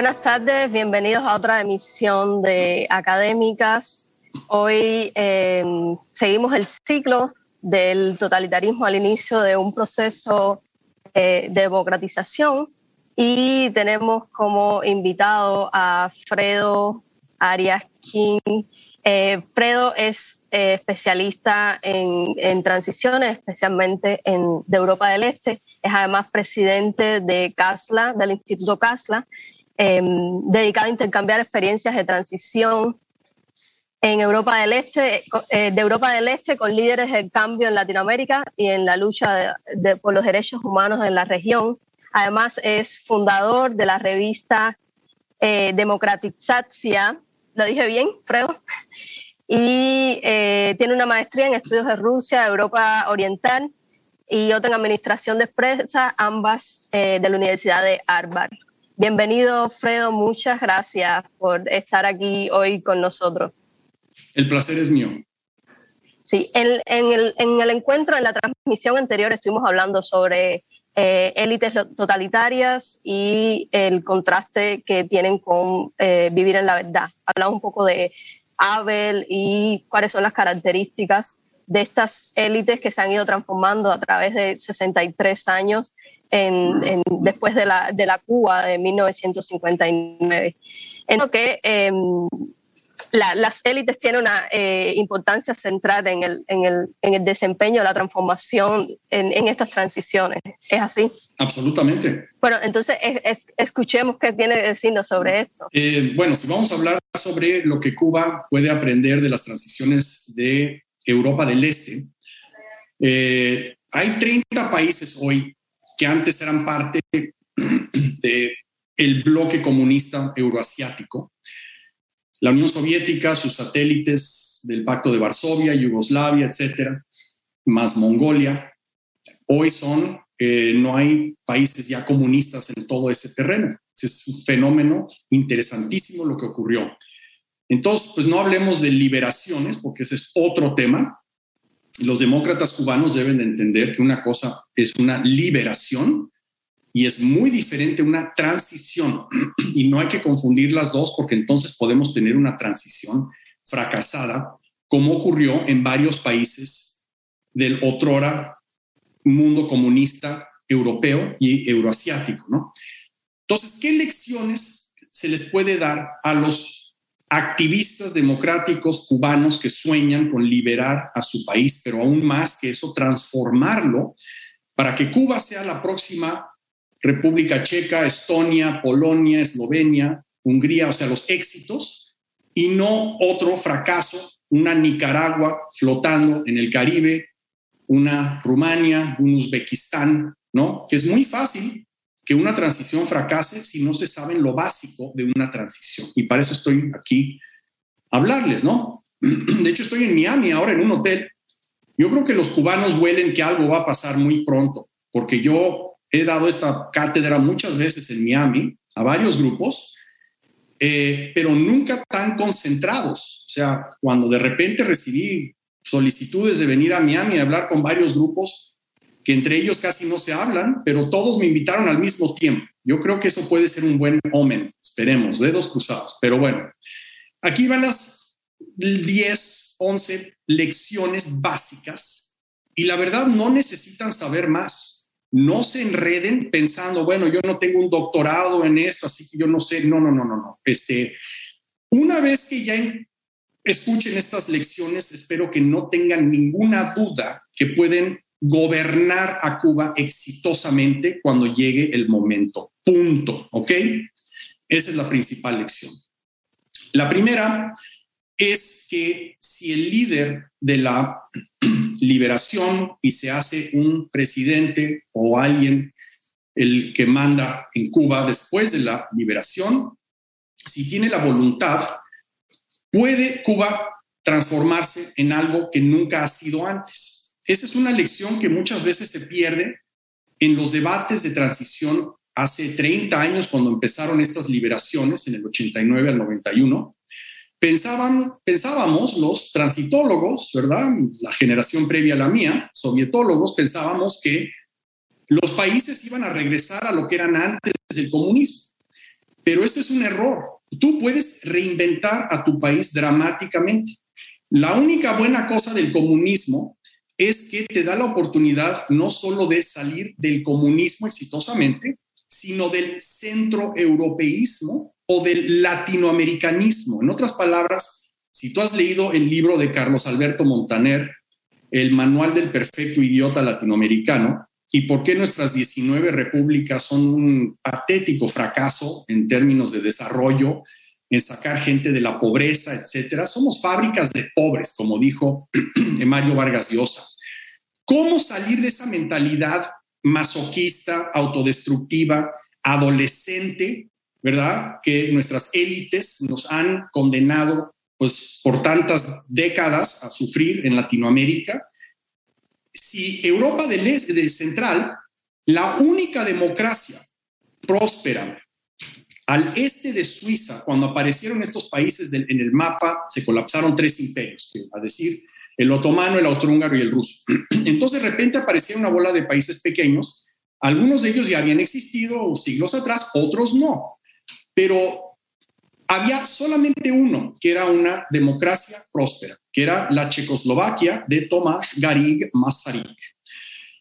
Buenas tardes, bienvenidos a otra emisión de Académicas. Hoy eh, seguimos el ciclo del totalitarismo al inicio de un proceso eh, de democratización y tenemos como invitado a Fredo Arias King. Eh, Fredo es especialista en, en, transiciones, especialmente en, de Europa del Este. Es además presidente de CASLA, del Instituto CASLA, Em, dedicado a intercambiar experiencias de transición en Europa del Este, eh, de Europa del Este con líderes del cambio en Latinoamérica y en la lucha por los derechos humanos en la región. Además es fundador de la revista eh, Democratizatia, lo dije bien, Fredo, y eh, tiene una maestría en estudios de Rusia, Europa Oriental y otra en administración de empresas, ambas de la Universidad de Harvard. Bienvenido, Fredo. Muchas gracias por estar aquí hoy con nosotros. El placer es mío. Sí, en, el, en el, encuentro, en la transmisión anterior, estuvimos hablando sobre eh, élites totalitarias y el contraste que tienen con eh, vivir en la verdad. Hablamos un poco de Abel y cuáles son las características de estas élites que se han ido transformando a través de 63 años en, después de la, de la Cuba de 1959. En lo que em, las élites tienen una eh, importancia central en el, en, el, en el, desempeño, la transformación en, estas transiciones. ¿Es así? Absolutamente. Bueno, entonces escuchemos qué tiene que decirnos sobre esto. Eh, bueno, si vamos a hablar sobre lo que Cuba puede aprender de las transiciones de Europa del Este, eh, hay 30 países hoy que antes eran parte del el bloque comunista euroasiático. La Unión Soviética, sus satélites del Pacto de Varsovia, Yugoslavia, etcétera, más Mongolia. Hoy son, eh, no hay países ya comunistas en todo ese terreno. Es un fenómeno interesantísimo lo que ocurrió. Entonces, pues no hablemos de liberaciones, porque ese es otro tema, los demócratas cubanos deben de entender que una cosa es una liberación y es muy diferente una transición. Y no hay que confundir las dos porque entonces podemos tener una transición fracasada, como ocurrió en varios países del otrora mundo comunista europeo y euroasiático, ¿no? Entonces, ¿qué lecciones se les puede dar a los activistas democráticos cubanos que sueñan con liberar a su país, pero aún más que eso, transformarlo para que Cuba sea la próxima República Checa, Estonia, Polonia, Eslovenia, Hungría, o sea, los éxitos, y no otro fracaso, una Nicaragua flotando en el Caribe, una Rumania, un Uzbekistán, ¿no? Que es muy fácil que una transición fracase si no se sabe lo básico de una transición. Y para eso estoy aquí a hablarles, ¿no? De hecho, estoy en Miami ahora en un hotel. Yo creo que los cubanos huelen que algo va a pasar muy pronto, porque yo he dado esta cátedra muchas veces en Miami a varios grupos, eh, pero nunca tan concentrados. O sea, cuando de repente recibí solicitudes de venir a Miami a hablar con varios grupos, que entre ellos casi no se hablan, pero todos me invitaron al mismo tiempo. Yo creo que eso puede ser un buen omen, esperemos, dedos cruzados. Pero bueno, aquí van las 10, 11 lecciones básicas y la verdad no necesitan saber más. No se enreden pensando, bueno, yo no tengo un doctorado en esto, así que yo no sé. No, no, no, no, no. Este, una vez que ya escuchen estas lecciones, espero que no tengan ninguna duda que pueden gobernar a Cuba exitosamente cuando llegue el momento. Punto. ¿Ok? Esa es la principal lección. La primera es que si el líder de la liberación y se hace un presidente o alguien el que manda en Cuba después de la liberación, si tiene la voluntad puede Cuba transformarse en algo que nunca ha sido antes. Esa es una lección que muchas veces se pierde en los debates de transición hace 30 años, cuando empezaron estas liberaciones, en el 89 al 91. Pensaban, pensábamos los transitólogos, ¿verdad? La generación previa a la mía, sovietólogos, pensábamos que los países iban a regresar a lo que eran antes del comunismo. Pero esto es un error. Tú puedes reinventar a tu país dramáticamente. La única buena cosa del comunismo es que te da la oportunidad no solo de salir del comunismo exitosamente, sino del centroeuropeísmo o del latinoamericanismo. En otras palabras, si tú has leído el libro de Carlos Alberto Montaner, El Manual del Perfecto Idiota Latinoamericano, y por qué nuestras 19 repúblicas son un patético fracaso en términos de desarrollo, en sacar gente de la pobreza, etcétera. Somos fábricas de pobres, como dijo Mario Vargas Llosa. ¿Cómo salir de esa mentalidad masoquista, autodestructiva, adolescente, ¿verdad? Que nuestras élites nos han condenado pues por tantas décadas a sufrir en Latinoamérica. Si Europa del Este, del Central, la única democracia próspera al este de Suiza, cuando aparecieron estos países en el mapa, se colapsaron tres imperios, a decir, el otomano, el austrohúngaro y el ruso. Entonces, de repente aparecía una bola de países pequeños. Algunos de ellos ya habían existido siglos atrás, otros no. Pero había solamente uno que era una democracia próspera, que era la Checoslovaquia de Tomás Garig Masaryk,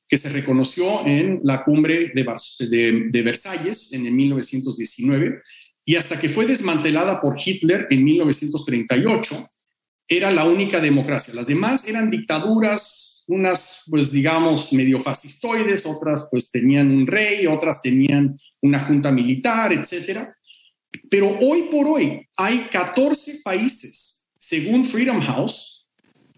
que se reconoció en la cumbre de, de, de Versalles en el 1919 y hasta que fue desmantelada por Hitler en 1938 era la única democracia. Las demás eran dictaduras, unas pues digamos medio fascistoides, otras pues tenían un rey, otras tenían una junta militar, etcétera. Pero hoy por hoy hay 14 países, según Freedom House,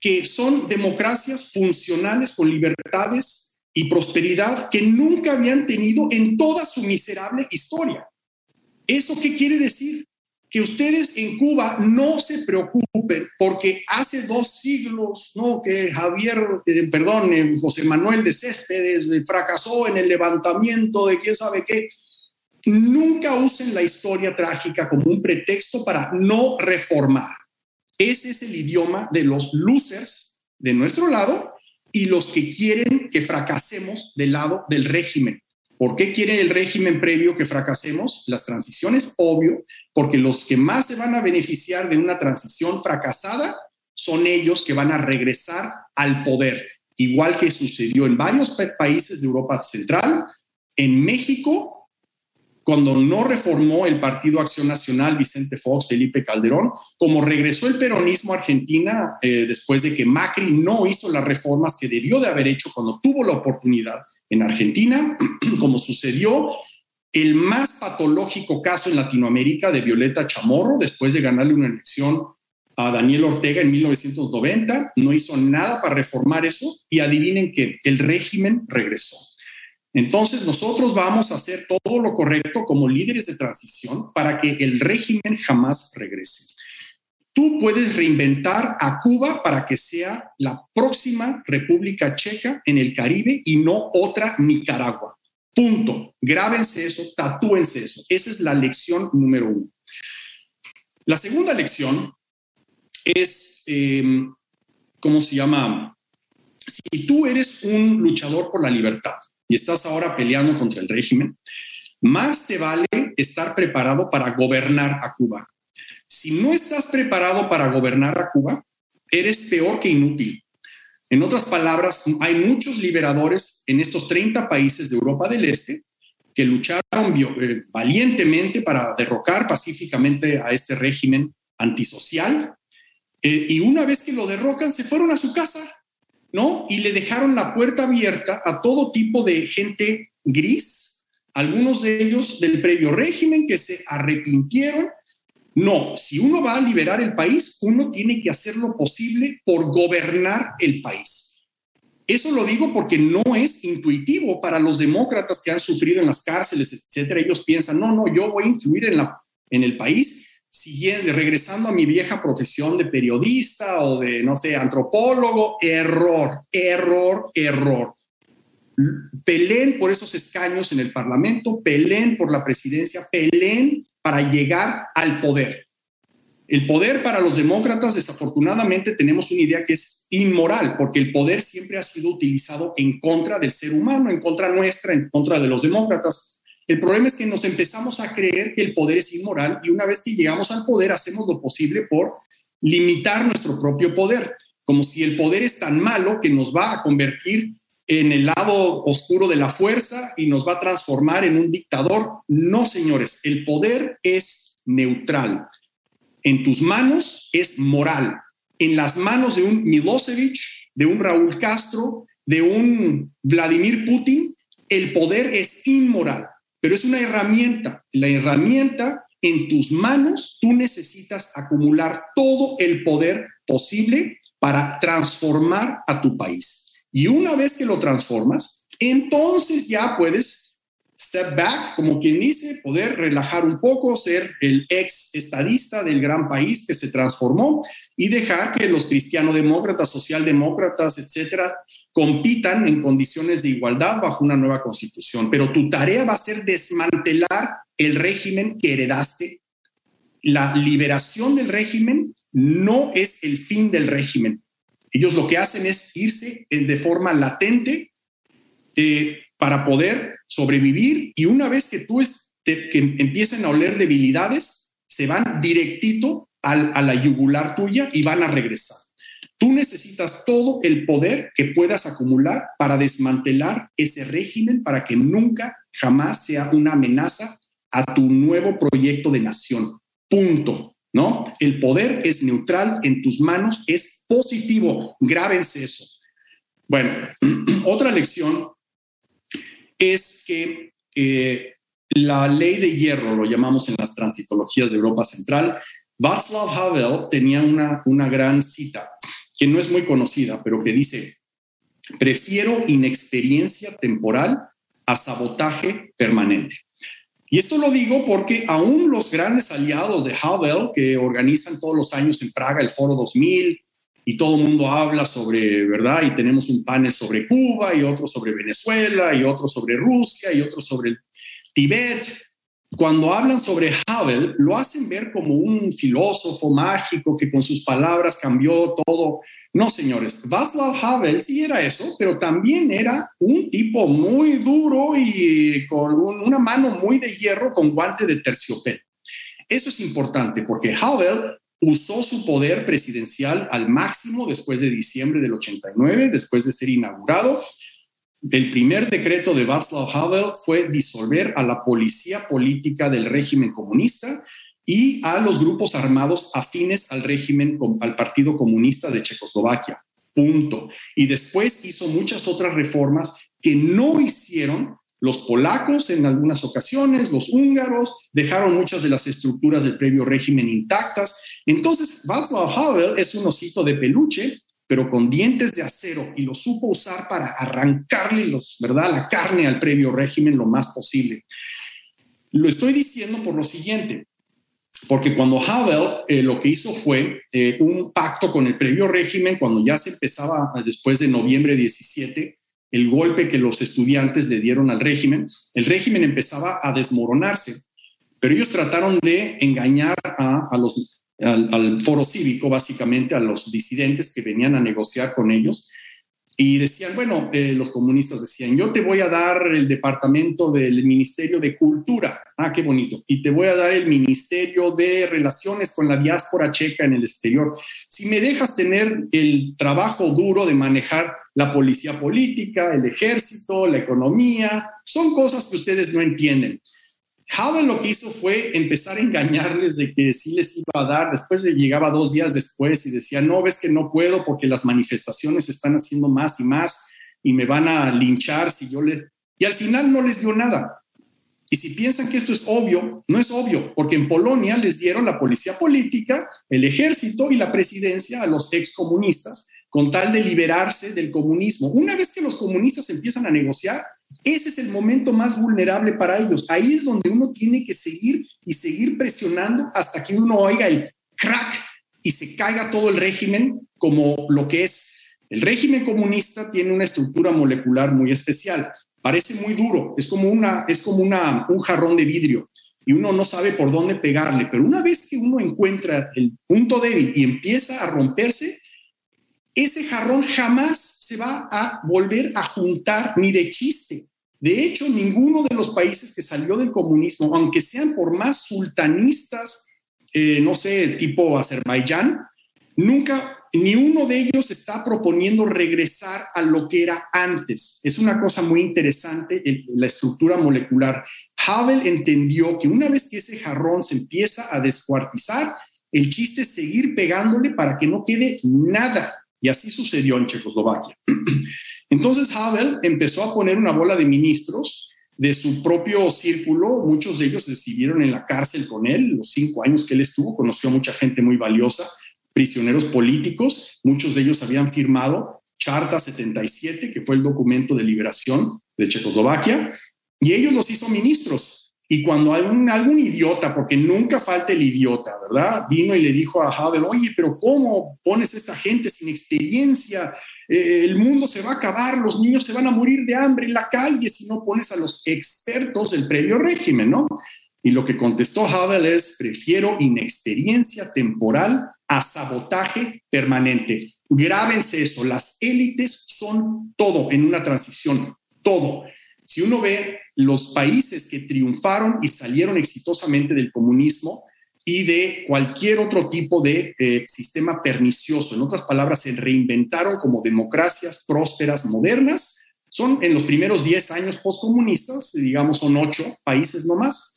que son democracias funcionales con libertades y prosperidad que nunca habían tenido en toda su miserable historia. ¿Eso qué quiere decir? que ustedes en Cuba no se preocupen porque hace dos siglos, ¿no? Que Javier, eh, perdón, eh, José Manuel de Céspedes eh, fracasó en el levantamiento de quién sabe qué. Nunca usen la historia trágica como un pretexto para no reformar. Ese es el idioma de los losers de nuestro lado y los que quieren que fracasemos del lado del régimen. ¿Por qué quiere el régimen previo que fracasemos? Las transiciones, obvio, porque los que más se van a beneficiar de una transición fracasada son ellos que van a regresar al poder, igual que sucedió en varios países de Europa Central, en México, cuando no reformó el Partido Acción Nacional Vicente Fox, Felipe Calderón, como regresó el peronismo a Argentina eh, después de que Macri no hizo las reformas que debió de haber hecho cuando tuvo la oportunidad en Argentina, como sucedió el más patológico caso en Latinoamérica de Violeta Chamorro, después de ganarle una elección a Daniel Ortega en 1990, no hizo nada para reformar eso y adivinen que el régimen regresó. Entonces nosotros vamos a hacer todo lo correcto como líderes de transición para que el régimen jamás regrese. Tú puedes reinventar a Cuba para que sea la próxima República Checa en el Caribe y no otra Nicaragua. Punto. Grábense eso, tatúense eso. Esa es la lección número uno. La segunda lección es, em, ¿cómo se llama? Si tú eres un luchador por la libertad y estás ahora peleando contra el régimen, más te vale estar preparado para gobernar a Cuba. Si no estás preparado para gobernar a Cuba, eres peor que inútil. En otras palabras, hay muchos liberadores en estos 30 países de Europa del Este que lucharon eh, valientemente para derrocar pacíficamente a este régimen antisocial. Eh, y una vez que lo derrocan, se fueron a su casa, ¿no? Y le dejaron la puerta abierta a todo tipo de gente gris, algunos de ellos del previo régimen que se arrepintieron no, si uno va a liberar el país, uno tiene que hacer lo posible por gobernar el país. Eso lo digo porque no es intuitivo para los demócratas que han sufrido en las cárceles, etcétera. Ellos piensan, no, no, yo voy a influir en, la, en el país siguiendo, regresando a mi vieja profesión de periodista o de, no sé, antropólogo, error, error, error. Peleen por esos escaños en el Parlamento, peleen por la presidencia, peleen para llegar al poder. El poder para los demócratas, desafortunadamente, tenemos una idea que es inmoral, porque el poder siempre ha sido utilizado en contra del ser humano, en contra nuestra, en contra de los demócratas. El problema es que nos empezamos a creer que el poder es inmoral y una vez que llegamos al poder hacemos lo posible por limitar nuestro propio poder, como si el poder es tan malo que nos va a convertir en el lado oscuro de la fuerza y nos va a transformar en un dictador. No, señores, el poder es neutral en tus manos es moral. En las manos de un Milosevic, de un Raúl Castro, de un Vladimir Putin, el poder es inmoral, pero es una herramienta. La herramienta en tus manos, tú necesitas acumular todo el poder posible para transformar a tu país. Y una vez que lo transformas, entonces ya puedes step back, como quien dice, poder relajar un poco, ser el ex estadista del gran país que se transformó y dejar que los cristiano-demócratas, socialdemócratas, etcétera, compitan en condiciones de igualdad bajo una nueva constitución. Pero tu tarea va a ser desmantelar el régimen que heredaste. La liberación del régimen no es el fin del régimen. Ellos lo que hacen es irse de forma latente eh, para poder sobrevivir y una vez que tú que empiecen a oler debilidades, se van directito a la yugular tuya y van a regresar. Tú necesitas todo el poder que puedas acumular para desmantelar ese régimen para que nunca, jamás sea una amenaza a tu nuevo proyecto de nación. Punto. ¿No? El poder es neutral en tus manos, es positivo. Grábense eso. Bueno, otra lección es que eh, la ley de hierro, lo llamamos en las transitologías de Europa Central, Václav Havel tenía una, una gran cita que no es muy conocida, pero que dice, prefiero inexperiencia temporal a sabotaje permanente. Y esto lo digo porque aún los grandes aliados de Havel, que organizan todos los años en Praga el Foro 2000, y todo el mundo habla sobre, ¿verdad? Y tenemos un panel sobre Cuba y otro sobre Venezuela y otro sobre Rusia y otro sobre el Tibet. Cuando hablan sobre Havel, lo hacen ver como un filósofo mágico que con sus palabras cambió todo. No, señores, Václav Havel sí era eso, pero también era un tipo muy duro y con una mano muy de hierro con guante de terciopelo. Eso es importante porque Havel usó su poder presidencial al máximo después de diciembre del 89, después de ser inaugurado. El primer decreto de Václav Havel fue disolver a la policía política del régimen comunista y a los grupos armados afines al régimen, al Partido Comunista de Checoslovaquia. Punto. Y después hizo muchas otras reformas que no hicieron los polacos en algunas ocasiones, los húngaros, dejaron muchas de las estructuras del previo régimen intactas. Entonces, Václav Havel es un osito de peluche, pero con dientes de acero y lo supo usar para arrancarle los, ¿verdad? la carne al previo régimen lo más posible. Lo estoy diciendo por lo siguiente, porque cuando Havel eh, lo que hizo fue eh, un pacto con el previo régimen, cuando ya se empezaba después de noviembre 17, el golpe que los estudiantes le dieron al régimen, el régimen empezaba a desmoronarse, pero ellos trataron de engañar a, los, al, foro cívico, básicamente a los disidentes que venían a negociar con ellos. Y decían, bueno, eh, los comunistas decían, yo te voy a dar el departamento del Ministerio de Cultura, ah, qué bonito, y te voy a dar el Ministerio de Relaciones con la diáspora checa en el exterior. Si me dejas tener el trabajo duro de manejar la policía política, el ejército, la economía, son cosas que ustedes no entienden. Havel lo que hizo fue empezar a engañarles de que sí les iba a dar, después de, llegaba dos días después y decía, no, ves que no puedo porque las manifestaciones están haciendo más y más y me van a linchar si yo les... Y al final no les dio nada. Y si piensan que esto es obvio, no es obvio, porque en Polonia les dieron la policía política, el ejército y la presidencia a los excomunistas con tal de liberarse del comunismo. Una vez que los comunistas empiezan a negociar, Ese es el momento más vulnerable para ellos. Ahí es donde uno tiene que seguir y seguir presionando hasta que uno oiga el crack y se caiga todo el régimen como lo que es. El régimen comunista tiene una estructura molecular muy especial. Parece muy duro, es como, una, es como una, un jarrón de vidrio y uno no sabe por dónde pegarle, pero una vez que uno encuentra el punto débil y empieza a romperse, ese jarrón jamás se va a volver a juntar ni de chiste. De hecho, ninguno de los países que salió del comunismo, aunque sean por más sultanistas, eh, no sé, tipo Azerbaiyán, nunca, ni uno de ellos está proponiendo regresar a lo que era antes. Es una cosa muy interesante la estructura molecular. Havel entendió que una vez que ese jarrón se empieza a descuartizar, el chiste es seguir pegándole para que no quede nada. Y así sucedió en Checoslovaquia. Entonces Havel empezó a poner una bola de ministros de su propio círculo. Muchos de ellos decidieron en la cárcel con él. Los cinco años que él estuvo, conoció a mucha gente muy valiosa, prisioneros políticos. Muchos de ellos habían firmado Charta 77, que fue el documento de liberación de Checoslovaquia, y ellos los hizo ministros. Y cuando algún, idiota, porque nunca falta el idiota, ¿verdad? Vino y le dijo a Havel, oye, pero ¿cómo pones a esta gente sin experiencia? Eh, el mundo se va a acabar, los niños se van a morir de hambre en la calle si no pones a los expertos del previo régimen, ¿no? Y lo que contestó Havel es, prefiero inexperiencia temporal a sabotaje permanente. Grábense eso, las élites son todo en una transición, todo. Si uno ve los países que triunfaron y salieron exitosamente del comunismo, y de cualquier otro tipo de eh, sistema pernicioso. En otras palabras, se reinventaron como democracias prósperas, modernas. Son en los primeros 10 años postcomunistas, digamos, son ocho países nomás.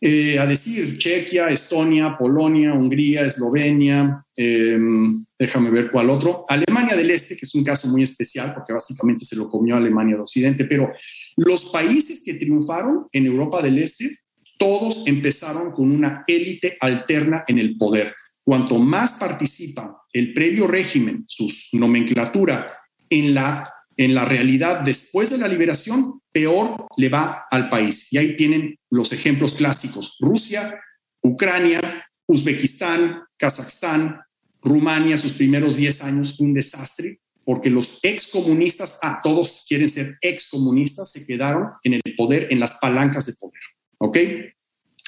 Eh, a decir, Chequia, Estonia, Polonia, Hungría, Eslovenia, em, déjame ver cuál otro, Alemania del Este, que es un caso muy especial porque básicamente se lo comió Alemania del Occidente, pero los países que triunfaron en Europa del Este todos empezaron con una élite alterna en el poder. Cuanto más participa el previo régimen, su nomenclatura, en la, en la realidad después de la liberación, peor le va al país. Y ahí tienen los ejemplos clásicos. Rusia, Ucrania, Uzbekistán, Kazajstán, Rumania, sus primeros 10 años, un desastre, porque los excomunistas, ah, todos quieren ser excomunistas, se quedaron en el poder, en las palancas de poder. ¿Ok?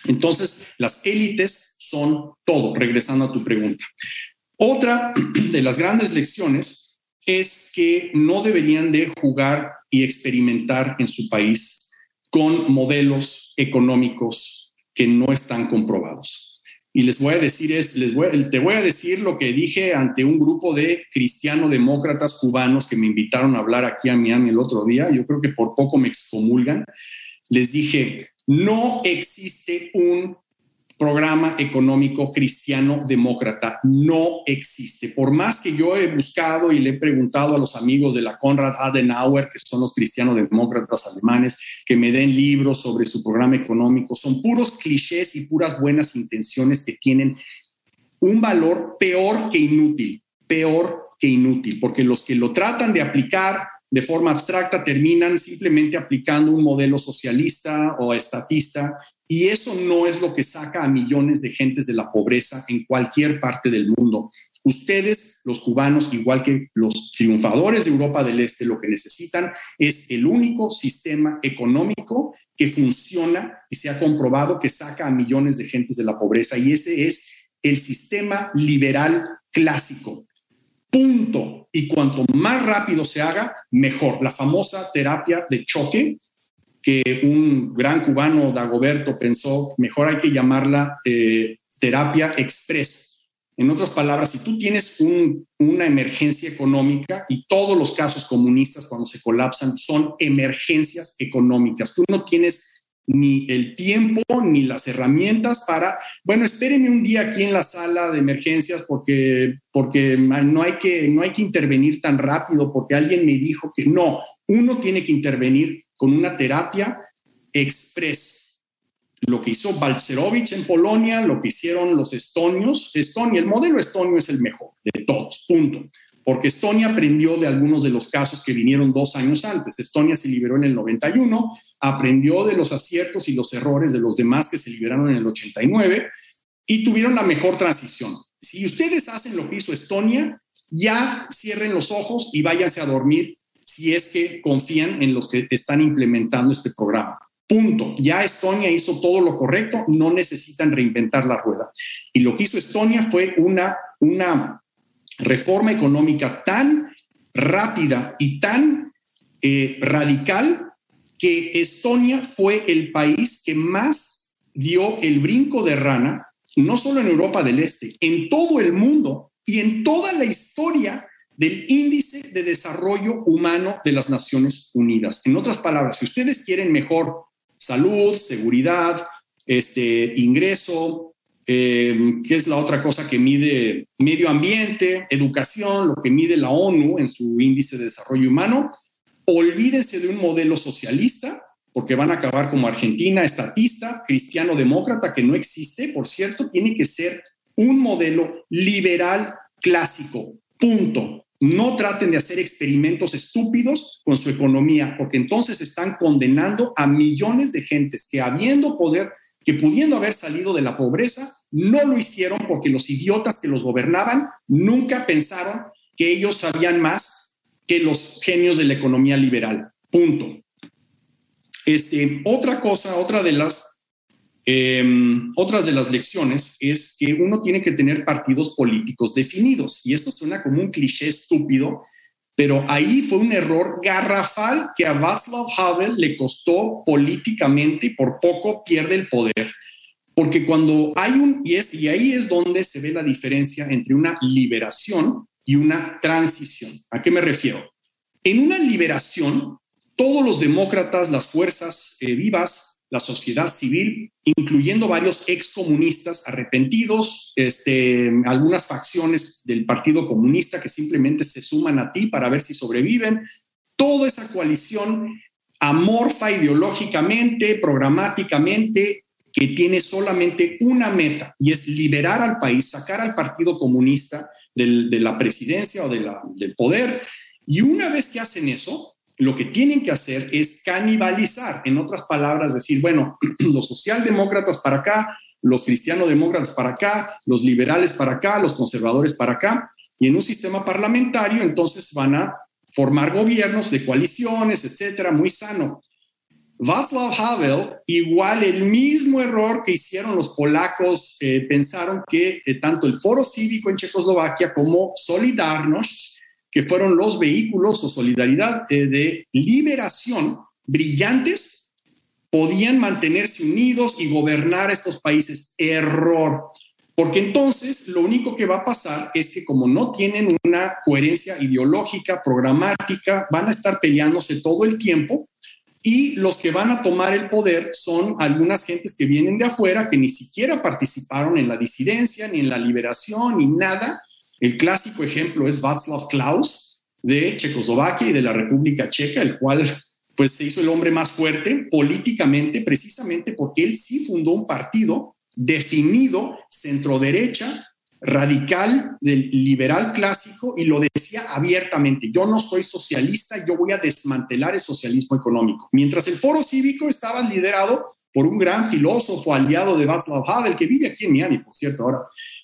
Entonces, las élites son todo, regresando a tu pregunta. Otra de las grandes lecciones es que no deberían de jugar y experimentar en su país con modelos económicos que no están comprobados. Y les voy a decir, es, les te voy a decir lo que dije ante un grupo de cristiano-demócratas cubanos que me invitaron a hablar aquí a Miami el otro día. Yo creo que por poco me excomulgan. Les dije, no existe un programa económico cristiano demócrata. No existe. Por más que yo he buscado y le he preguntado a los amigos de la Konrad Adenauer, que son los cristianos demócratas alemanes, que me den libros sobre su programa económico, son puros clichés y puras buenas intenciones que tienen un valor peor que inútil, peor que inútil, porque los que lo tratan de aplicar de forma abstracta terminan simplemente aplicando un modelo socialista o estatista y eso no es lo que saca a millones de gentes de la pobreza en cualquier parte del mundo. Ustedes, los cubanos, igual que los triunfadores de Europa del Este, lo que necesitan es el único sistema económico que funciona y se ha comprobado que saca a millones de gentes de la pobreza. Y ese es el sistema liberal clásico, punto. Y cuanto más rápido se haga, mejor. La famosa terapia de choque, que un gran cubano, Dagoberto, pensó, mejor hay que llamarla eh, terapia express. En otras palabras, si tú tienes una emergencia económica y todos los casos comunistas cuando se colapsan son emergencias económicas, tú no tienes ni el tiempo ni las herramientas para, bueno, espérenme un día aquí en la sala de emergencias porque, porque no, hay que, no hay que intervenir tan rápido porque alguien me dijo que no, uno tiene que intervenir con una terapia express. Lo que hizo Balcerovich en Polonia, lo que hicieron los estonios, Estonia, el modelo estonio es el mejor de todos, punto. porque Estonia aprendió de algunos de los casos que vinieron dos años antes. Estonia se liberó en el 91, aprendió de los aciertos y los errores de los demás que se liberaron en el 89 y tuvieron la mejor transición. Si ustedes hacen lo que hizo Estonia, ya cierren los ojos y váyanse a dormir si es que confían en los que están implementando este programa. Punto. Ya Estonia hizo todo lo correcto, no necesitan reinventar la rueda. Y lo que hizo Estonia fue una, una reforma económica tan rápida y tan eh, radical que Estonia fue el país que más dio el brinco de rana, no solo en Europa del Este, en todo el mundo y en toda la historia del índice de desarrollo humano de las Naciones Unidas. En otras palabras, si ustedes quieren mejor salud, seguridad, este, ingreso, eh, ¿qué es la otra cosa que mide medio ambiente, educación, lo que mide la ONU en su índice de desarrollo humano. Olvídense de un modelo socialista, porque van a acabar como Argentina, estatista, cristiano-demócrata, que no existe, por cierto, tiene que ser un modelo liberal clásico, punto. No traten de hacer experimentos estúpidos con su economía, porque entonces están condenando a millones de gentes que habiendo poder que pudiendo haber salido de la pobreza, no lo hicieron porque los idiotas que los gobernaban nunca pensaron que ellos sabían más que los genios de la economía liberal. Punto. Este, otra cosa, otra de las em, otras de las lecciones es que uno tiene que tener partidos políticos definidos. Y esto suena como un cliché estúpido, pero ahí fue un error garrafal que a Václav Havel le costó políticamente y por poco pierde el poder. Porque cuando hay un, y ahí es donde se ve la diferencia entre una liberación y una transición. ¿A qué me refiero? En una liberación, todos los demócratas, las fuerzas eh, vivas, la sociedad civil, incluyendo varios excomunistas arrepentidos, este, algunas facciones del Partido Comunista que simplemente se suman a ti para ver si sobreviven. Toda esa coalición amorfa ideológicamente, programáticamente, que tiene solamente una meta y es liberar al país, sacar al Partido Comunista de la presidencia o del poder. Y una vez que hacen eso, lo que tienen que hacer es canibalizar, en otras palabras, decir, bueno, los socialdemócratas para acá, los cristianodemócratas para acá, los liberales para acá, los conservadores para acá, y en un sistema parlamentario entonces van a formar gobiernos de coaliciones, etcétera, muy sano. Václav Havel, igual el mismo error que hicieron los polacos, eh, pensaron que eh, tanto el foro cívico en Checoslovaquia como Solidarność que fueron los vehículos o solidaridad eh, de liberación brillantes, podían mantenerse unidos y gobernar estos países. Error. Porque entonces lo único que va a pasar es que como no tienen una coherencia ideológica, programática, van a estar peleándose todo el tiempo y los que van a tomar el poder son algunas gentes que vienen de afuera, que ni siquiera participaron en la disidencia, ni en la liberación, ni nada, el clásico ejemplo es Václav Klaus de Checoslovaquia y de la República Checa, el cual pues se hizo el hombre más fuerte políticamente precisamente porque él sí fundó un partido definido centro derecha, radical, del liberal clásico y lo decía abiertamente, yo no soy socialista, yo voy a desmantelar el socialismo económico. Mientras el foro cívico estaba liderado por un gran filósofo aliado de Václav Havel, que vive aquí en Miami, por cierto, ahora,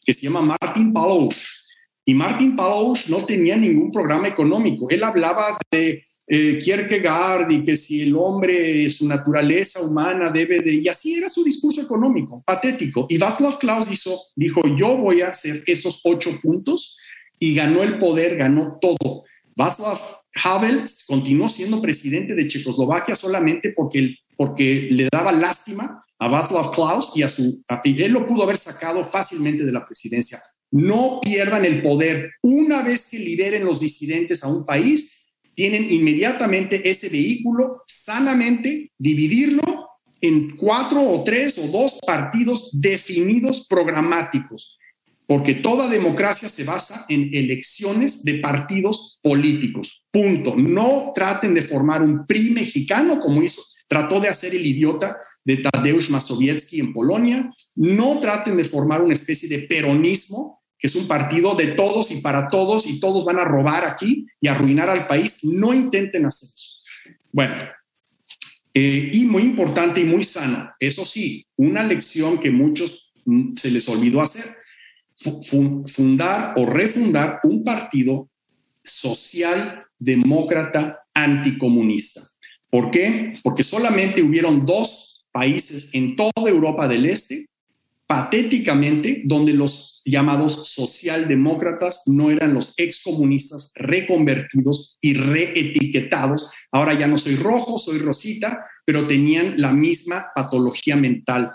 que se llama Martin Palouche. Y Martin Palouche no tenía ningún programa económico. Él hablaba de eh, Kierkegaard y que si el hombre, su naturaleza humana debe de... Y así era su discurso económico, patético. Y Václav Klaus hizo, dijo, yo voy a hacer esos ocho puntos y ganó el poder, ganó todo. Václav Havel continuó siendo presidente de Checoslovaquia solamente porque, porque le daba lástima a Václav Klaus y a su... y él lo pudo haber sacado fácilmente de la presidencia no pierdan el poder. Una vez que liberen los disidentes a un país, tienen inmediatamente ese vehículo sanamente, dividirlo en cuatro o tres o dos partidos definidos programáticos, porque toda democracia se basa en elecciones de partidos políticos. Punto. No traten de formar un PRI mexicano como hizo, trató de hacer el idiota de Tadeusz Mazowiecki en Polonia. No traten de formar una especie de peronismo que es un partido de todos y para todos y todos van a robar aquí y arruinar al país. No intenten hacer eso. Bueno, eh, y muy importante y muy sano, eso sí, una lección que muchos mm, se les olvidó hacer, fundar o refundar un partido social demócrata anticomunista. ¿Por qué? Porque solamente hubieron dos países en toda Europa del Este, patéticamente, donde los llamados socialdemócratas no eran los excomunistas reconvertidos y reetiquetados. Ahora ya no soy rojo, soy rosita, pero tenían la misma patología mental.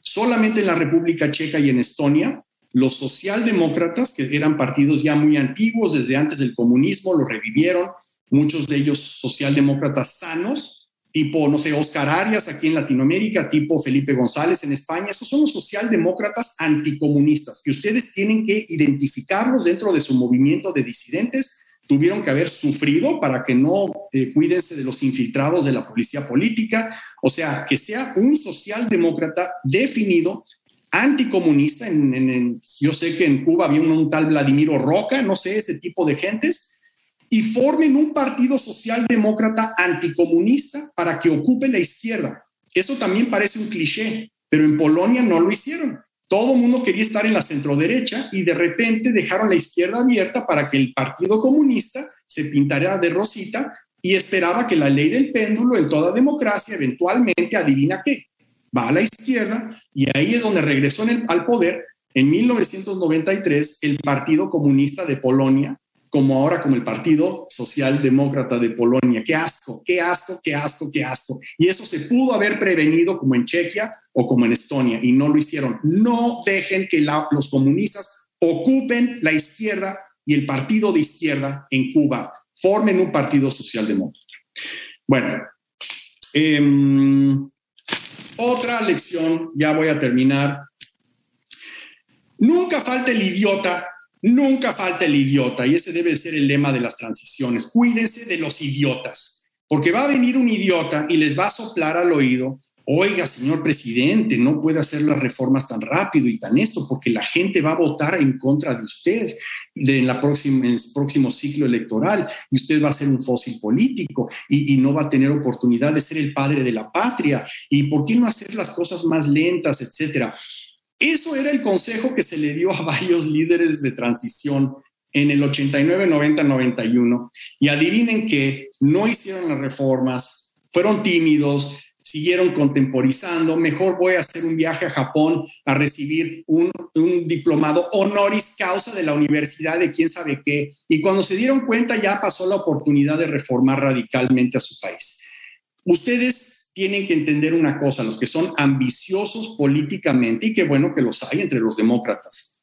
Solamente en la República Checa y en Estonia los socialdemócratas, que eran partidos ya muy antiguos, desde antes del comunismo, lo revivieron, muchos de ellos socialdemócratas sanos, tipo, no sé, Oscar Arias aquí en Latinoamérica, tipo Felipe González en España. Esos son los socialdemócratas anticomunistas, que ustedes tienen que identificarlos dentro de su movimiento de disidentes. Tuvieron que haber sufrido para que no eh, cuídense de los infiltrados de la policía política. O sea, que sea un socialdemócrata definido anticomunista. En, yo sé que en Cuba había un, tal Vladimiro Roca, no sé, ese tipo de gentes, y formen un partido socialdemócrata anticomunista para que ocupe la izquierda. Eso también parece un cliché, pero en Polonia no lo hicieron. Todo el mundo quería estar en la centroderecha y de repente dejaron la izquierda abierta para que el Partido Comunista se pintara de rosita y esperaba que la ley del péndulo en toda democracia eventualmente, adivina qué, va a la izquierda y ahí es donde regresó al poder en 1993 el Partido Comunista de Polonia, como ahora como el Partido Socialdemócrata de Polonia. Qué asco, qué asco, qué asco, qué asco. Y eso se pudo haber prevenido como en Chequia o como en Estonia y no lo hicieron. No dejen que los comunistas ocupen la izquierda y el partido de izquierda en Cuba. Formen un partido socialdemócrata. Bueno, eh, otra lección, ya voy a terminar. Nunca falta el idiota, nunca falta el idiota, y ese debe ser el lema de las transiciones. Cuídense de los idiotas, porque va a venir un idiota y les va a soplar al oído oiga, señor presidente, no puede hacer las reformas tan rápido y tan esto, porque la gente va a votar en contra de usted en, la próxima, el próximo ciclo electoral y usted va a ser un fósil político y, y, no va a tener oportunidad de ser el padre de la patria. ¿Y por qué no hacer las cosas más lentas, etcétera? Eso era el consejo que se le dio a varios líderes de transición en el 89, 90, 91. Y adivinen que no hicieron las reformas, fueron tímidos, siguieron contemporizando, mejor voy a hacer un viaje a Japón a recibir un, diplomado honoris causa de la universidad de quién sabe qué. Y cuando se dieron cuenta ya pasó la oportunidad de reformar radicalmente a su país. Ustedes tienen que entender una cosa, los que son ambiciosos políticamente, y qué bueno que los hay entre los demócratas,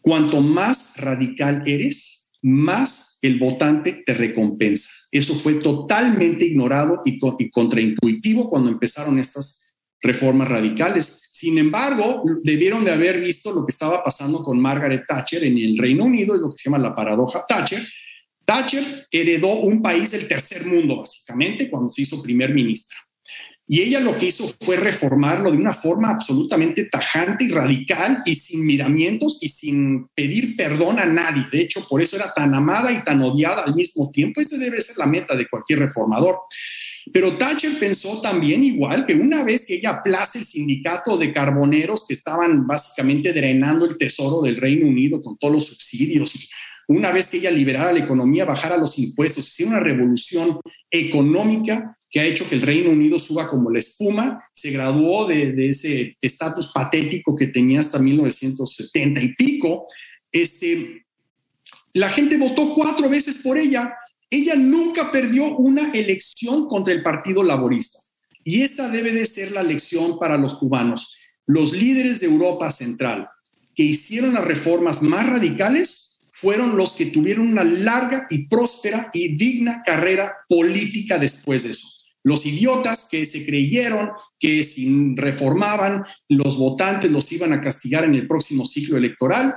cuanto más radical eres, más el votante te recompensa. Eso fue totalmente ignorado y, contraintuitivo cuando empezaron estas reformas radicales. Sin embargo, debieron de haber visto lo que estaba pasando con Margaret Thatcher en el Reino Unido, es lo que se llama la paradoja Thatcher. Thatcher heredó un país del tercer mundo, básicamente, cuando se hizo primer ministra. Y ella lo que hizo fue reformarlo de una forma absolutamente tajante y radical y sin miramientos y sin pedir perdón a nadie. De hecho, por eso era tan amada y tan odiada al mismo tiempo. Esa debe ser la meta de cualquier reformador. Pero Thatcher pensó también igual que una vez que ella aplace el sindicato de carboneros que estaban básicamente drenando el tesoro del Reino Unido con todos los subsidios una vez que ella liberara la economía, bajara los impuestos, hiciera una revolución económica, que ha hecho que el Reino Unido suba como la espuma, se graduó de, ese estatus patético que tenía hasta 1970 y pico. Este, la gente votó cuatro veces por ella. Ella nunca perdió una elección contra el Partido Laborista. Y esta debe de ser la lección para los cubanos. Los líderes de Europa Central que hicieron las reformas más radicales fueron los que tuvieron una larga y próspera y digna carrera política después de eso los idiotas que se creyeron que si reformaban los votantes los iban a castigar en el próximo ciclo electoral.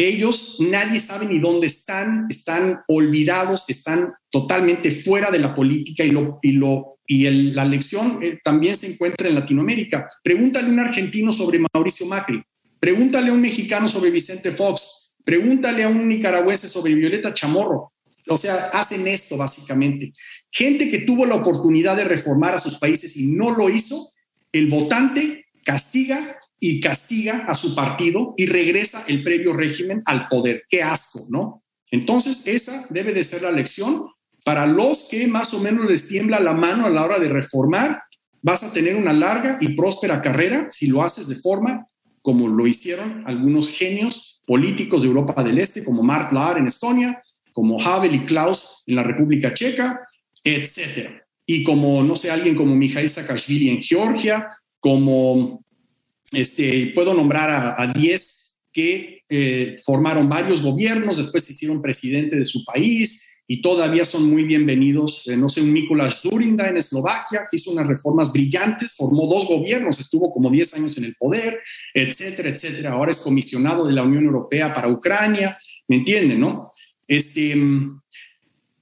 Ellos, nadie sabe ni dónde están, están olvidados, están totalmente fuera de la política y, lo, y, lo, y la lección eh, también se encuentra en Latinoamérica. Pregúntale a un argentino sobre Mauricio Macri, pregúntale a un mexicano sobre Vicente Fox, Pregúntale a un nicaragüense sobre Violeta Chamorro. O sea, hacen esto básicamente. Gente que tuvo la oportunidad de reformar a sus países y no lo hizo, el votante castiga y castiga a su partido y regresa el previo régimen al poder. Qué asco, ¿no? Entonces, esa debe de ser la lección para los que más o menos les tiembla la mano a la hora de reformar. Vas a tener una larga y próspera carrera si lo haces de forma como lo hicieron algunos genios políticos de Europa del Este, como Mark Lahr en Estonia, como Havel y Klaus en la República Checa, etcétera. Y como, no sé, alguien como Mikhail Saakashvili en Georgia, como, este, puedo nombrar a 10 que eh, formaron varios gobiernos, después se hicieron presidente de su país y todavía son muy bienvenidos. Eh, no sé, un Mikuláš Zurinda en Eslovaquia, que hizo unas reformas brillantes, formó dos gobiernos, estuvo como 10 años en el poder, etcétera, etcétera. Ahora es comisionado de la Unión Europea para Ucrania, ¿me entienden, no? Este,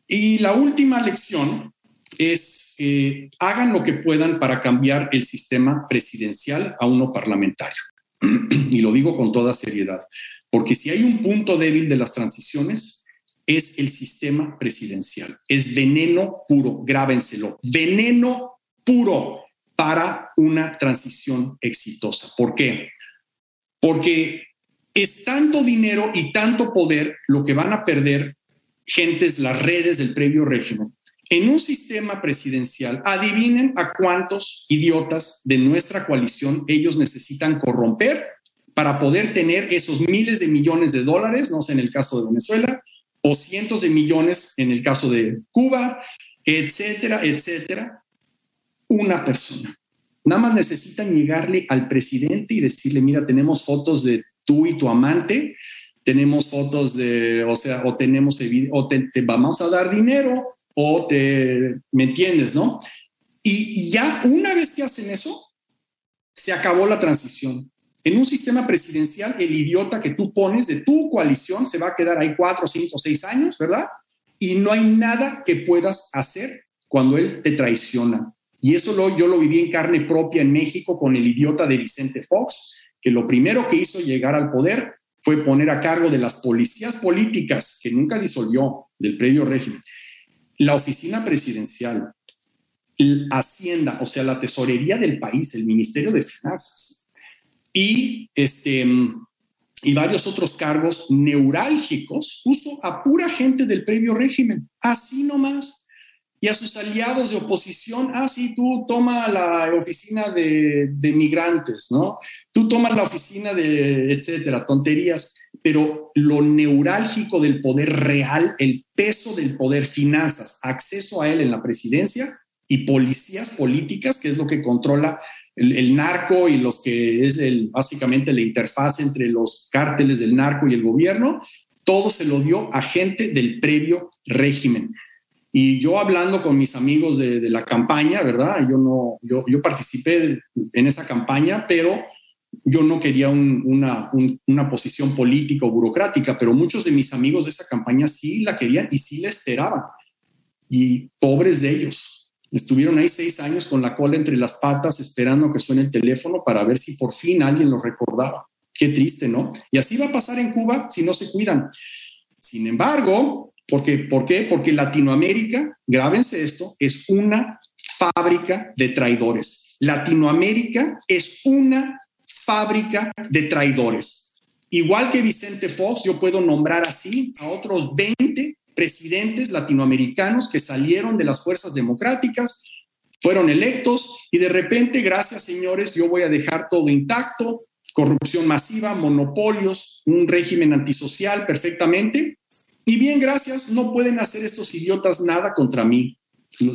y la última lección es eh, hagan lo que puedan para cambiar el sistema presidencial a uno parlamentario. y lo digo con toda seriedad, porque si hay un punto débil de las transiciones, es el sistema presidencial. Es veneno puro, grábenselo, veneno puro para una transición exitosa. ¿Por qué? Porque es tanto dinero y tanto poder lo que van a perder gentes, las redes del previo régimen. En un sistema presidencial, adivinen a cuántos idiotas de nuestra coalición ellos necesitan corromper para poder tener esos miles de millones de dólares, no sé, en el caso de Venezuela, o cientos de millones en el caso de Cuba, etcétera, etcétera. Una persona. Nada más necesitan llegarle al presidente y decirle, mira, tenemos fotos de tú y tu amante, tenemos fotos de, o sea, o tenemos, o te, vamos a dar dinero, o te, ¿me entiendes, no? Y, ya una vez que hacen eso, se acabó la transición. En un sistema presidencial, el idiota que tú pones de tu coalición se va a quedar ahí cuatro, cinco, seis años, ¿verdad? Y no hay nada que puedas hacer cuando él te traiciona. Y eso lo, yo lo viví en carne propia en México con el idiota de Vicente Fox, que lo primero que hizo llegar al poder fue poner a cargo de las policías políticas, que nunca disolvió del previo régimen, la oficina presidencial, Hacienda, o sea, la tesorería del país, el Ministerio de Finanzas y, este, y varios otros cargos neurálgicos, puso a pura gente del previo régimen, así nomás. Y a sus aliados de oposición, ah, sí, tú toma la oficina de, de migrantes, ¿no? Tú tomas la oficina de, etcétera, tonterías, pero lo neurálgico del poder real, el peso del poder, finanzas, acceso a él en la presidencia y policías políticas, que es lo que controla el, narco y los que es el, básicamente la interfaz entre los cárteles del narco y el gobierno, todo se lo dio a gente del previo régimen. Y yo hablando con mis amigos de, la campaña, ¿verdad? Yo no, yo, yo participé en esa campaña, pero yo no quería una, una, posición política o burocrática, pero muchos de mis amigos de esa campaña sí la querían y sí la esperaban. Y pobres de ellos. Estuvieron ahí seis años con la cola entre las patas esperando que suene el teléfono para ver si por fin alguien lo recordaba. Qué triste, ¿no? Y así va a pasar en Cuba si no se cuidan. Sin embargo, porque, ¿por qué? Porque Latinoamérica, grábense esto, es una fábrica de traidores. Latinoamérica es una fábrica de traidores. Igual que Vicente Fox, yo puedo nombrar así a otros 20 presidentes latinoamericanos que salieron de las fuerzas democráticas, fueron electos y de repente, gracias señores, yo voy a dejar todo intacto, corrupción masiva, monopolios, un régimen antisocial perfectamente. Y bien, gracias, no pueden hacer estos idiotas nada contra mí.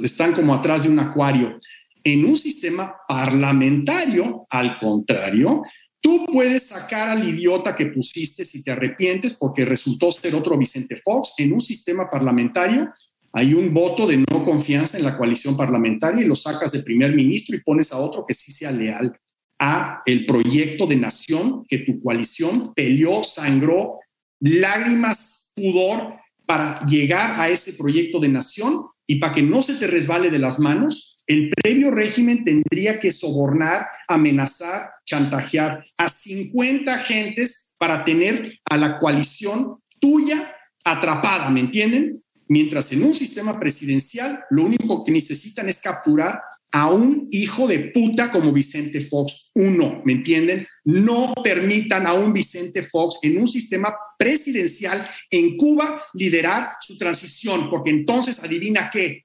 Están como atrás de un acuario. En un sistema parlamentario, al contrario, tú puedes sacar al idiota que pusiste si te arrepientes porque resultó ser otro Vicente Fox. En un sistema parlamentario hay un voto de no confianza en la coalición parlamentaria y lo sacas de primer ministro y pones a otro que sí sea leal a el proyecto de nación que tu coalición peleó, sangró, lágrimas, pudor para llegar a ese proyecto de nación y para que no se te resbale de las manos, el previo régimen tendría que sobornar, amenazar, chantajear a 50 agentes para tener a la coalición tuya atrapada, ¿me entienden? Mientras en un sistema presidencial lo único que necesitan es capturar a un hijo de puta como Vicente Fox. Uno, ¿me entienden? No permitan a un Vicente Fox en un sistema presidencial en Cuba liderar su transición, porque entonces adivina qué.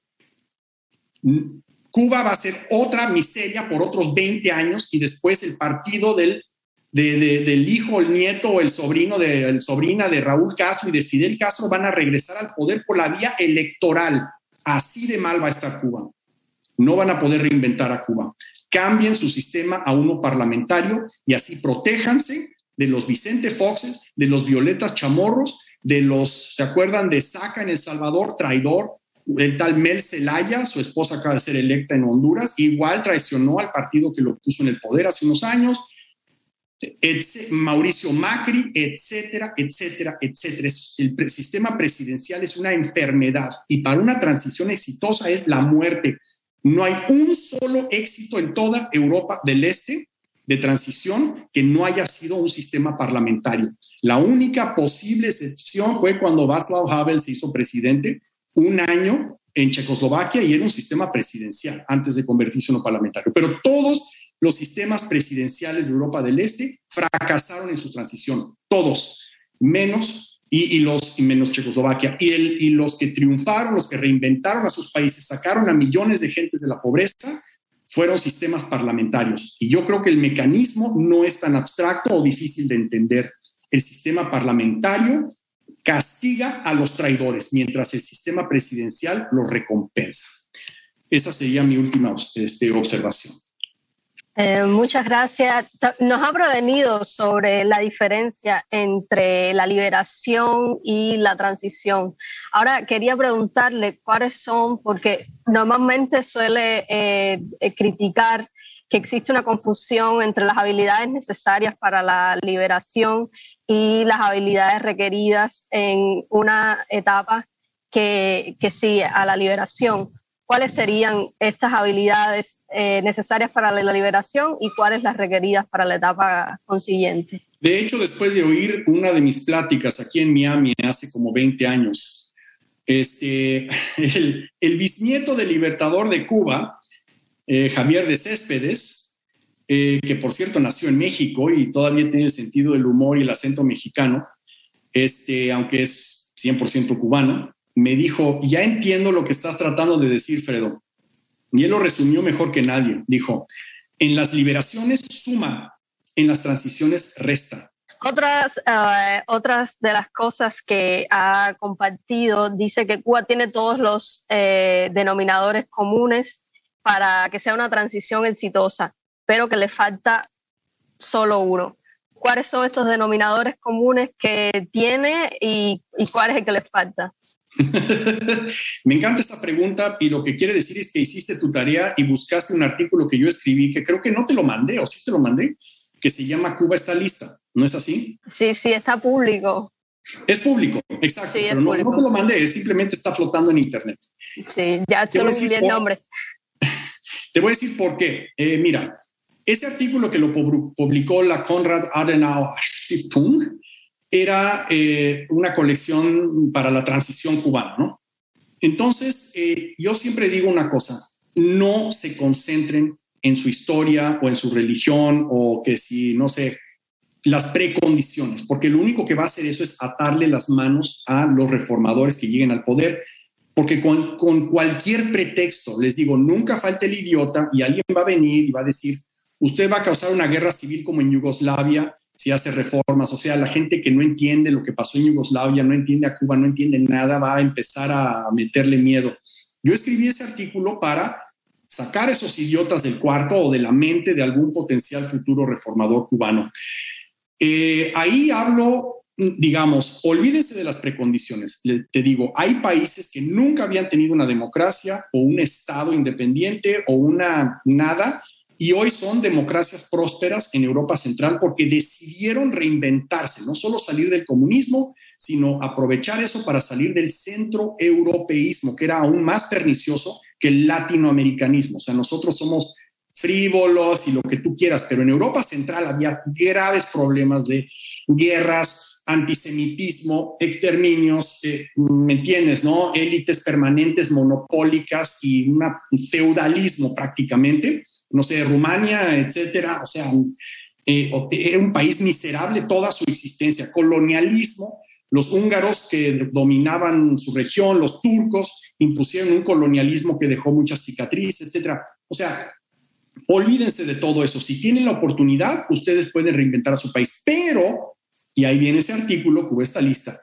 Cuba va a ser otra miseria por otros 20 años y después el partido del, del hijo, el nieto o el sobrino de el sobrina de Raúl Castro y de Fidel Castro van a regresar al poder por la vía electoral. Así de mal va a estar Cuba. No van a poder reinventar a Cuba. Cambien su sistema a uno parlamentario y así protéjanse de los Vicente Foxes, de los Violetas Chamorros, de los, ¿se acuerdan de Saca en El Salvador, traidor? El tal Mel Zelaya, su esposa acaba de ser electa en Honduras, igual traicionó al partido que lo puso en el poder hace unos años. Mauricio Macri, etcétera, etcétera, etcétera. El sistema presidencial es una enfermedad y para una transición exitosa es la muerte. No hay un solo éxito en toda Europa del Este de transición que no haya sido un sistema parlamentario. La única posible excepción fue cuando Václav Havel se hizo presidente un año en Checoslovaquia y era un sistema presidencial antes de convertirse en un parlamentario. Pero todos los sistemas presidenciales de Europa del Este fracasaron en su transición, todos, menos y, los y menos Checoslovaquia. Y, el, y los que triunfaron, los que reinventaron a sus países, sacaron a millones de gentes de la pobreza, fueron sistemas parlamentarios. Y yo creo que el mecanismo no es tan abstracto o difícil de entender. El sistema parlamentario castiga a los traidores, mientras el sistema presidencial los recompensa. Esa sería mi última este, observación. Eh, muchas gracias. Nos ha provenido sobre la diferencia entre la liberación y la transición. Ahora quería preguntarle cuáles son, porque normalmente suele eh, eh, criticar que existe una confusión entre las habilidades necesarias para la liberación y las habilidades requeridas en una etapa que, que sigue a la liberación cuáles serían estas habilidades eh, necesarias para la liberación y cuáles las requeridas para la etapa consiguiente. De hecho, después de oír una de mis pláticas aquí en Miami hace como 20 años, este, el, bisnieto del libertador de Cuba, eh, Javier de Céspedes, eh, que por cierto nació en México y todavía tiene el sentido del humor y el acento mexicano, este, aunque es 100% cubano, me dijo, ya entiendo lo que estás tratando de decir, Fredo. Y él lo resumió mejor que nadie. Dijo, en las liberaciones suma, en las transiciones resta. Otras, eh, otras de las cosas que ha compartido, dice que Cuba tiene todos los eh, denominadores comunes para que sea una transición exitosa, pero que le falta solo uno. ¿Cuáles son estos denominadores comunes que tiene y, y cuál es el que le falta? Me encanta esta pregunta y lo que quiere decir es que hiciste tu tarea y buscaste un artículo que yo escribí, que creo que no te lo mandé o sí te lo mandé, que se llama Cuba está lista. ¿No es así? Sí, sí, está público. Es público, exacto. pero no, te lo mandé, simplemente está flotando en Internet. Sí, ya solo vi el nombre. Te voy a decir por qué. Eh, mira, ese artículo que lo publicó la Konrad Adenauer Stiftung era eh, una colección para la transición cubana, ¿no? Entonces, eh, yo siempre digo una cosa, no se concentren en su historia o en su religión o que si, no sé, las precondiciones, porque lo único que va a hacer eso es atarle las manos a los reformadores que lleguen al poder, porque con, con cualquier pretexto, les digo, nunca falta el idiota y alguien va a venir y va a decir, usted va a causar una guerra civil como en Yugoslavia si hace reformas. O sea, la gente que no entiende lo que pasó en Yugoslavia, no entiende a Cuba, no entiende nada, va a empezar a meterle miedo. Yo escribí ese artículo para sacar esos idiotas del cuarto o de la mente de algún potencial futuro reformador cubano. Eh, ahí hablo, digamos, olvídense de las precondiciones. te digo, hay países que nunca habían tenido una democracia o un Estado independiente o una nada y hoy son democracias prósperas en Europa Central porque decidieron reinventarse, no solo salir del comunismo, sino aprovechar eso para salir del centro europeísmo, que era aún más pernicioso que el latinoamericanismo. O sea, nosotros somos frívolos y lo que tú quieras, pero en Europa Central había graves problemas de guerras, antisemitismo, exterminios, eh, ¿me entiendes? ¿No? Élites permanentes, monopólicas y un feudalismo prácticamente, no sé, Rumania, etcétera, o sea, eh, era un país miserable toda su existencia, colonialismo, los húngaros que dominaban su región, los turcos, impusieron un colonialismo que dejó muchas cicatrices, etcétera. O sea, olvídense de todo eso. Si tienen la oportunidad, ustedes pueden reinventar a su país, pero y ahí viene ese artículo que esta lista.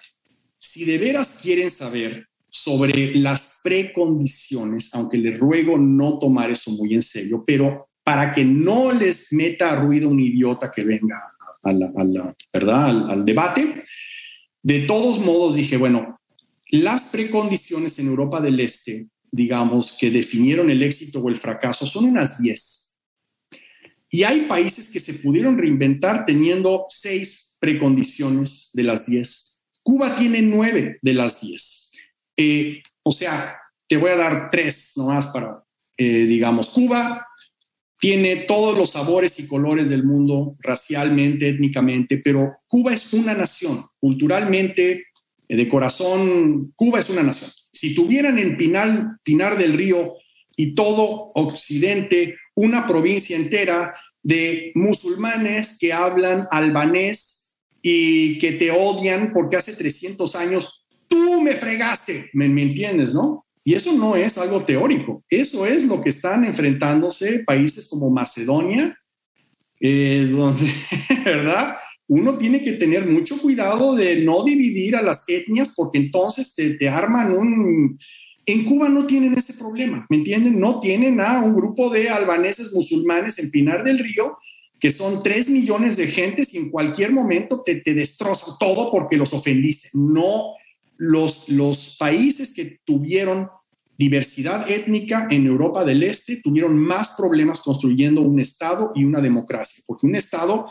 Si de veras quieren saber sobre las precondiciones, aunque les ruego no tomar eso muy en serio, pero para que no les meta ruido un idiota que venga a la, ¿verdad? al debate, de todos modos dije, bueno, las precondiciones en Europa del Este, digamos, que definieron el éxito o el fracaso, son unas 10. Y hay países que se pudieron reinventar teniendo seis precondiciones de las 10. Cuba tiene nueve de las 10. Eh, o sea, te voy a dar tres nomás para, eh, digamos, Cuba tiene todos los sabores y colores del mundo, racialmente, étnicamente, pero Cuba es una nación, culturalmente, de corazón, Cuba es una nación. Si tuvieran en Pinal, Pinar del Río y todo Occidente una provincia entera de musulmanes que hablan albanés, y que te odian porque hace 300 años tú me fregaste, ¿me, entiendes, no? Y eso no es algo teórico, eso es lo que están enfrentándose países como Macedonia, eh, donde, ¿verdad? Uno tiene que tener mucho cuidado de no dividir a las etnias porque entonces te, te arman un... En Cuba no tienen ese problema, ¿me entienden? No tienen a un grupo de albaneses musulmanes en Pinar del Río que son tres millones de gentes y en cualquier momento te, te destroza todo porque los ofendiste. No, los, países que tuvieron diversidad étnica en Europa del Este tuvieron más problemas construyendo un Estado y una democracia, porque un Estado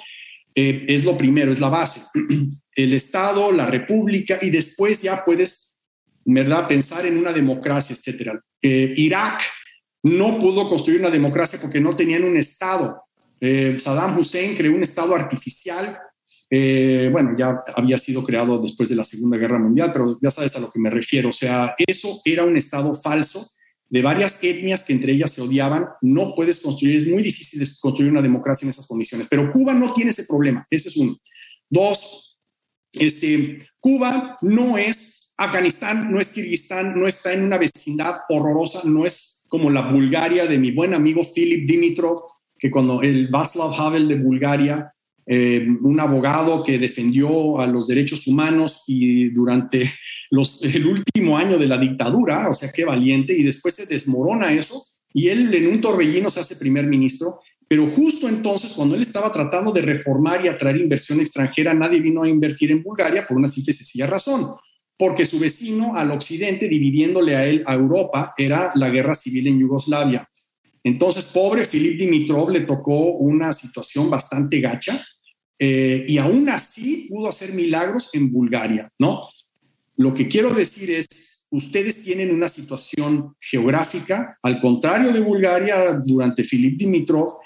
eh, es lo primero, es la base. El Estado, la República, y después ya puedes, ¿verdad?, pensar en una democracia, etcétera. Eh, Irak no pudo construir una democracia porque no tenían un Estado. Eh, Saddam Hussein creó un Estado artificial. Eh, bueno, ya había sido creado después de la Segunda Guerra Mundial, pero ya sabes a lo que me refiero. O sea, eso era un Estado falso de varias etnias que entre ellas se odiaban. No puedes construir, es muy difícil construir una democracia en esas condiciones, pero Cuba no tiene ese problema. Ese es uno. Dos, este, Cuba no es Afganistán, no es Kirguistán, no está en una vecindad horrorosa, no es como la Bulgaria de mi buen amigo Philip Dimitrov, que cuando el Václav Havel de Bulgaria, eh, un abogado que defendió a los derechos humanos y durante el último año de la dictadura, o sea, qué valiente, y después se desmorona eso, y él en un torbellino se hace primer ministro, pero justo entonces, cuando él estaba tratando de reformar y atraer inversión extranjera, nadie vino a invertir en Bulgaria por una simple y sencilla razón, porque su vecino al occidente, dividiéndole a él a Europa, era la guerra civil en Yugoslavia. Entonces, pobre Filip Dimitrov le tocó una situación bastante gacha eh, y aún así pudo hacer milagros en Bulgaria, ¿no? Lo que quiero decir es, ustedes tienen una situación geográfica, al contrario de Bulgaria durante Filip Dimitrov,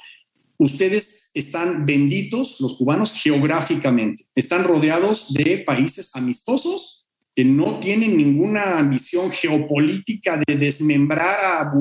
ustedes están benditos, los cubanos, geográficamente, están rodeados de países amistosos que no tienen ninguna ambición geopolítica de desmembrar a,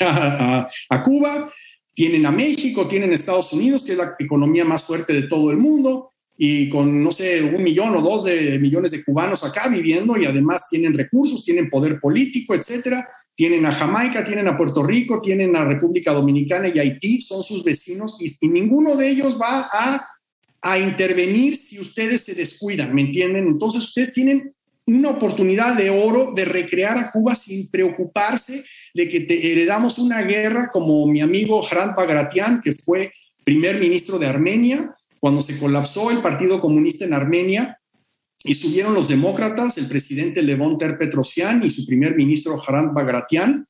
a, Cuba, tienen a México, tienen a Estados Unidos, que es la economía más fuerte de todo el mundo, y con, no sé, un millón o dos de millones de cubanos acá viviendo, y además tienen recursos, tienen poder político, etcétera. Tienen a Jamaica, tienen a Puerto Rico, tienen a República Dominicana y Haití, son sus vecinos, y ninguno de ellos va a intervenir si ustedes se descuidan, ¿me entienden? Entonces ustedes tienen una oportunidad de oro de recrear a Cuba sin preocuparse de que te heredamos una guerra como mi amigo Hrant Bagratian, que fue primer ministro de Armenia, cuando se colapsó el Partido Comunista en Armenia y subieron los demócratas, el presidente Levon Ter-Petrosian y su primer ministro Hrant Bagratian,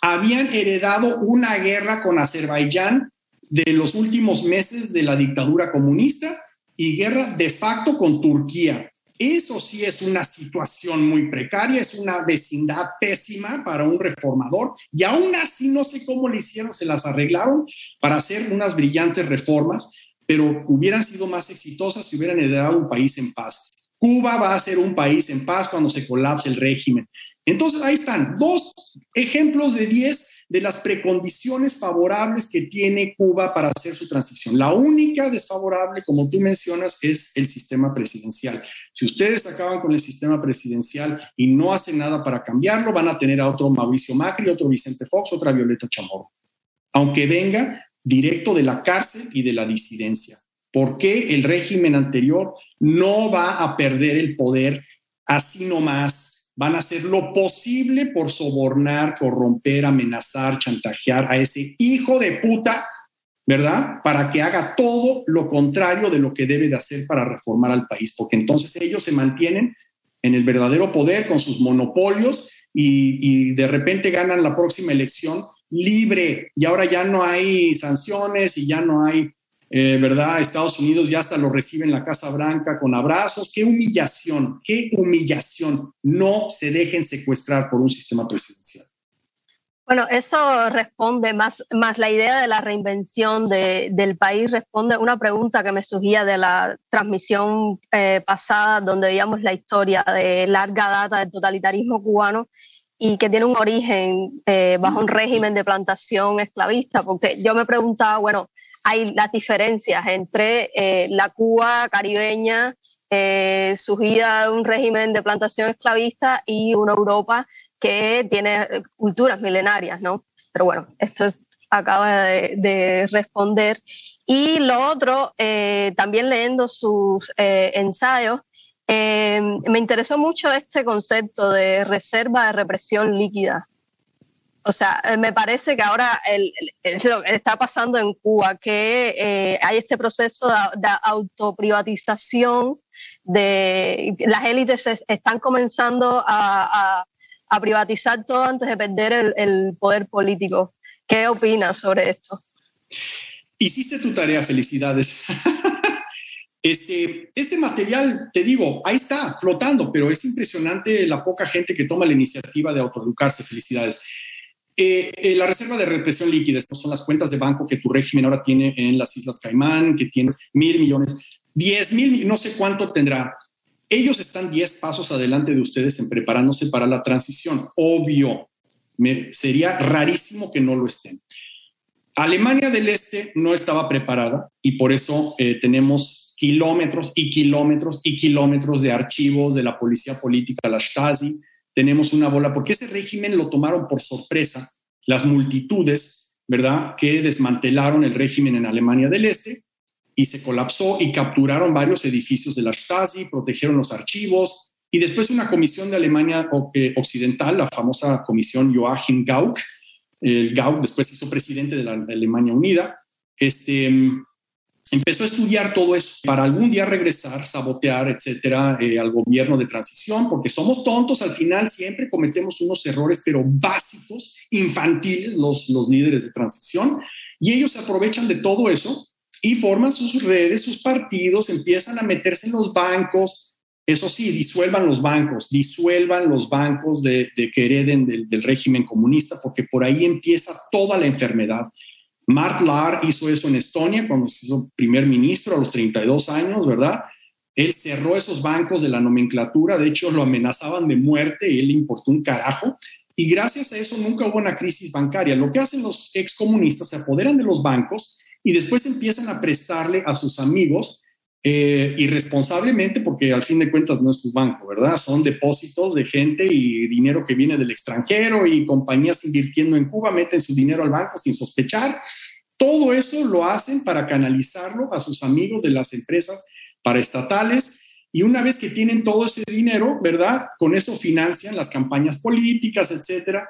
habían heredado una guerra con Azerbaiyán de los últimos meses de la dictadura comunista y guerra de facto con Turquía. Eso sí es una situación muy precaria, es una vecindad pésima para un reformador y aún así no sé cómo le hicieron, se las arreglaron para hacer unas brillantes reformas, pero hubieran sido más exitosas si hubieran heredado un país en paz. Cuba va a ser un país en paz cuando se colapse el régimen. Entonces ahí están dos ejemplos de diez de las precondiciones favorables que tiene Cuba para hacer su transición. La única desfavorable, como tú mencionas, es el sistema presidencial. Si ustedes acaban con el sistema presidencial y no hacen nada para cambiarlo, van a tener a otro Mauricio Macri, otro Vicente Fox, otra Violeta Chamorro, aunque venga directo de la cárcel y de la disidencia. porque el régimen anterior no va a perder el poder así nomás van a hacer lo posible por sobornar, corromper, amenazar, chantajear a ese hijo de puta, ¿verdad? Para que haga todo lo contrario de lo que debe de hacer para reformar al país, porque entonces ellos se mantienen en el verdadero poder con sus monopolios y, de repente ganan la próxima elección libre y ahora ya no hay sanciones y ya no hay eh, ¿verdad? Estados Unidos ya hasta lo recibe en la Casa Blanca con abrazos. Qué humillación, qué humillación. No se dejen secuestrar por un sistema presidencial. Bueno, eso responde más, más la idea de la reinvención del país, responde una pregunta que me surgía de la transmisión eh, pasada, donde veíamos la historia de larga data del totalitarismo cubano y que tiene un origen eh, bajo un régimen de plantación esclavista, porque yo me preguntaba, bueno, hay las diferencias entre eh, la Cuba caribeña, eh, surgida de un régimen de plantación esclavista, y una Europa que tiene eh, culturas milenarias, ¿no? Pero bueno, esto acaba de, responder. Y lo otro, eh, también leyendo sus ensayos, me interesó mucho este concepto de reserva de represión líquida. O sea, eh, me parece que ahora lo que está pasando en Cuba, que eh, hay este proceso de, autoprivatización, de las élites están comenzando a, privatizar todo antes de perder el, poder político. ¿Qué opinas sobre esto? Hiciste tu tarea, felicidades. Este, este material, te digo, ahí está, flotando, pero es impresionante la poca gente que toma la iniciativa de autoeducarse. Felicidades. Eh, eh, la reserva de represión líquida, estas son las cuentas de banco que tu régimen ahora tiene en las Islas Caimán, que tienes mil millones, diez mil, no sé cuánto tendrá. Ellos están diez pasos adelante de ustedes en preparándose para la transición. Obvio, me, sería rarísimo que no lo estén. Alemania del Este no estaba preparada y por eso eh, tenemos kilómetros y kilómetros y kilómetros de archivos de la policía política, la Stasi, tenemos una bola, porque ese régimen lo tomaron por sorpresa las multitudes, ¿verdad?, que desmantelaron el régimen en Alemania del Este y se colapsó y capturaron varios edificios de la Stasi, protegieron los archivos y después una comisión de Alemania eh, Occidental, la famosa comisión Joachim Gauck, el Gauck después hizo presidente de la Alemania Unida, este, empezó a estudiar todo eso para algún día regresar, sabotear, etcétera, eh, al gobierno de transición, porque somos tontos al final, siempre cometemos unos errores, pero básicos, infantiles, los, los líderes de transición, y ellos se aprovechan de todo eso y forman sus redes, sus partidos, empiezan a meterse en los bancos. Eso sí, disuelvan los bancos, disuelvan los bancos de, que hereden del, del régimen comunista, porque por ahí empieza toda la enfermedad. Mark Lahr hizo eso en Estonia cuando se hizo primer ministro a los 32 años, ¿verdad? Él cerró esos bancos de la nomenclatura, de hecho lo amenazaban de muerte y él importó un carajo. Y gracias a eso nunca hubo una crisis bancaria. Lo que hacen los excomunistas, se apoderan de los bancos y después empiezan a prestarle a sus amigos eh, irresponsablemente, porque al fin de cuentas no es su banco, ¿verdad? Son depósitos de gente y dinero que viene del extranjero y compañías invirtiendo en Cuba meten su dinero al banco sin sospechar. Todo eso lo hacen para canalizarlo a sus amigos de las empresas paraestatales y una vez que tienen todo ese dinero, ¿verdad? Con eso financian las campañas políticas, etcétera.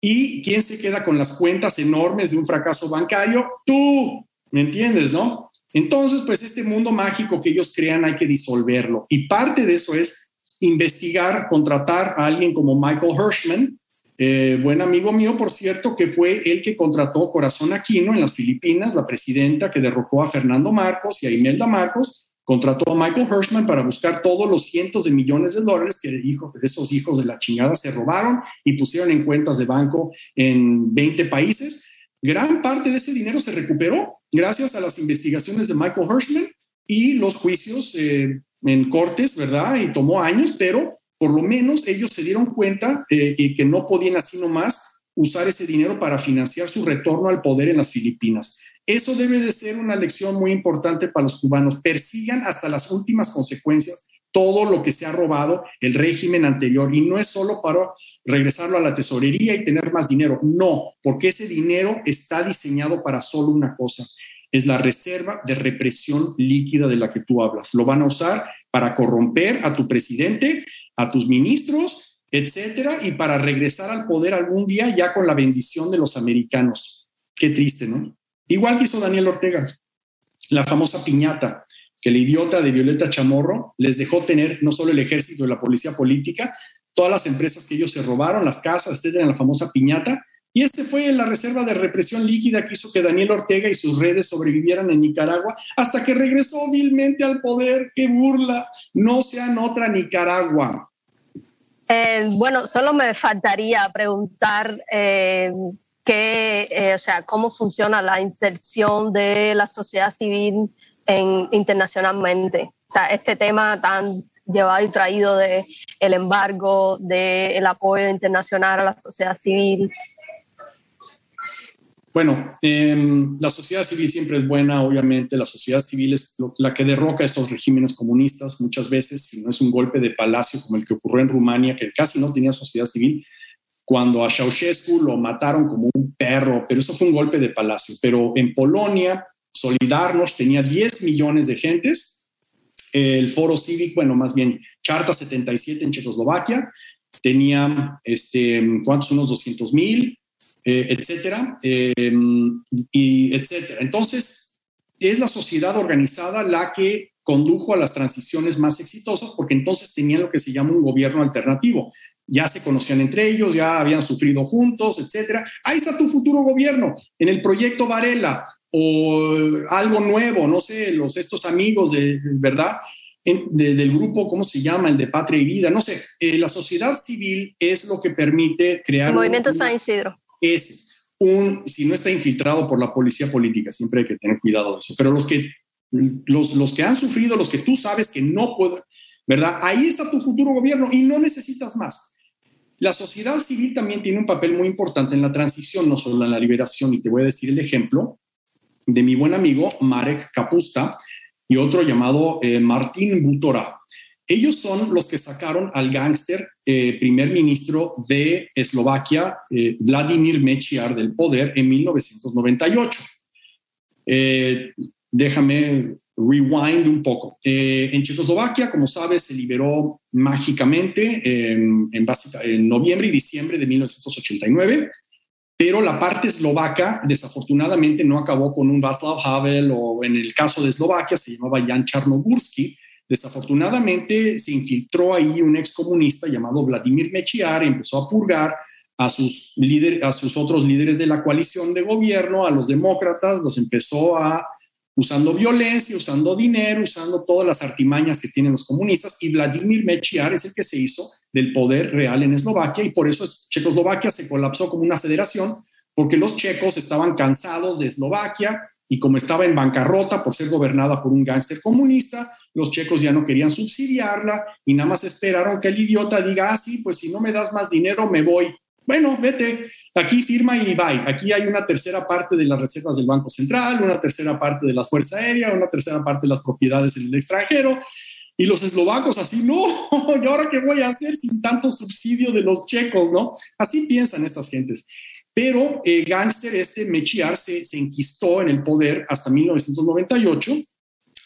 ¿Y quién se queda con las cuentas enormes de un fracaso bancario? Tú, ¿me entiendes, no? Entonces, pues este mundo mágico que ellos crean hay que disolverlo. Y parte de eso es investigar, contratar a alguien como Michael Hirschman, eh, buen amigo mío, por cierto, que fue el que contrató Corazón Aquino en las Filipinas, la presidenta que derrocó a Fernando Marcos y a Imelda Marcos, contrató a Michael Hirschman para buscar todos los cientos de millones de dólares que esos hijos de la chingada se robaron y pusieron en cuentas de banco en 20 países. Gran parte de ese dinero se recuperó gracias a las investigaciones de Michael Hirschman y los juicios eh, en cortes, ¿verdad? Y tomó años, pero por lo menos ellos se dieron cuenta eh, y que no podían así nomás usar ese dinero para financiar su retorno al poder en las Filipinas. Eso debe de ser una lección muy importante para los cubanos. Persigan hasta las últimas consecuencias todo lo que se ha robado el régimen anterior y no es solo para regresarlo a la tesorería y tener más dinero, no, porque ese dinero está diseñado para solo una cosa, es la reserva de represión líquida de la que tú hablas. Lo van a usar para corromper a tu presidente, a tus ministros, etcétera, y para regresar al poder algún día ya con la bendición de los americanos. Qué triste, ¿no? Igual que hizo Daniel Ortega, la famosa piñata, que el idiota de Violeta Chamorro les dejó tener no solo el ejército y la policía política, todas las empresas que ellos se robaron, las casas, etcétera, en la famosa piñata. Y este fue la reserva de represión líquida que hizo que Daniel Ortega y sus redes sobrevivieran en Nicaragua hasta que regresó vilmente al poder. ¡Qué burla! No sean otra Nicaragua. Eh, bueno, solo me faltaría preguntar eh, eh, o sea, cómo funciona la inserción de la sociedad civil en, internacionalmente. O sea, este tema tan llevado y traído de el embargo, del apoyo internacional a la sociedad civil. Bueno, em, la sociedad civil siempre es buena, obviamente. La sociedad civil es la que derroca estos regímenes comunistas muchas veces, si no es un golpe de palacio como el que ocurrió en Rumania, que casi no tenía sociedad civil, cuando a Ceausescu lo mataron como un perro, pero eso fue un golpe de palacio. Pero en Polonia, Solidarność tenía 10 millones de gentes. El Foro Cívico, bueno, más bien Charta 77 en Checoslovaquia, tenía, este, ¿cuántos? Unos 200 mil, eh, etcétera, eh, y etcétera. Entonces, es la sociedad organizada la que condujo a las transiciones más exitosas porque entonces tenían lo que se llama un gobierno alternativo ya se conocían entre ellos, ya habían sufrido juntos, etcétera. Ahí está tu futuro gobierno, en el proyecto Varela o algo nuevo, no sé, los estos amigos de verdad del grupo, ¿cómo se llama? El de Patria y Vida, no sé. Eh, la sociedad civil es lo que permite crear. El movimiento San Isidro. Es un, si no está infiltrado por la policía política, siempre hay que tener cuidado de eso. Pero los que, los, los que han sufrido, los que tú sabes que no pueden, ¿verdad? Ahí está tu futuro gobierno y no necesitas más. La sociedad civil también tiene un papel muy importante en la transición, no solo en la liberación. Y te voy a decir el ejemplo de mi buen amigo Marek Kapusta y otro llamado eh, Martín Butora. Ellos son los que sacaron al gángster eh, primer ministro de Eslovaquia, eh, Vladimir Mečiar, del poder en 1998. déjame rewind un poco. Eh, en Checoslovaquia, como sabes, se liberó mágicamente en, en noviembre y diciembre de 1989, pero la parte eslovaca desafortunadamente no acabó con un Václav Havel o en el caso de Eslovaquia se llamaba Jan Charnogórsky. Desafortunadamente se infiltró ahí un excomunista llamado Vladimir Mechiar empezó a purgar a sus, líderes, a sus otros líderes de la coalición de gobierno, a los demócratas, los empezó a usando violencia, usando dinero, usando todas las artimañas que tienen los comunistas. Y Vladimir Mečiar es el que se hizo del poder real en Eslovaquia y por eso Checoslovaquia se colapsó como una federación, porque los checos estaban cansados de Eslovaquia y como estaba en bancarrota por ser gobernada por un gángster comunista, los checos ya no querían subsidiarla y nada más esperaron que el idiota diga, ah, sí, pues si no me das más dinero, me voy. Bueno, vete. Aquí firma y bye. Aquí hay una tercera parte de las reservas del Banco Central, una tercera parte de la Fuerza Aérea, una tercera parte de las propiedades en el extranjero. Y los eslovacos así, no, ¿y ahora qué voy a hacer sin tanto subsidio de los checos, no? Así piensan estas gentes. Pero el gángster este Mechiar se, se enquistó en el poder hasta 1998,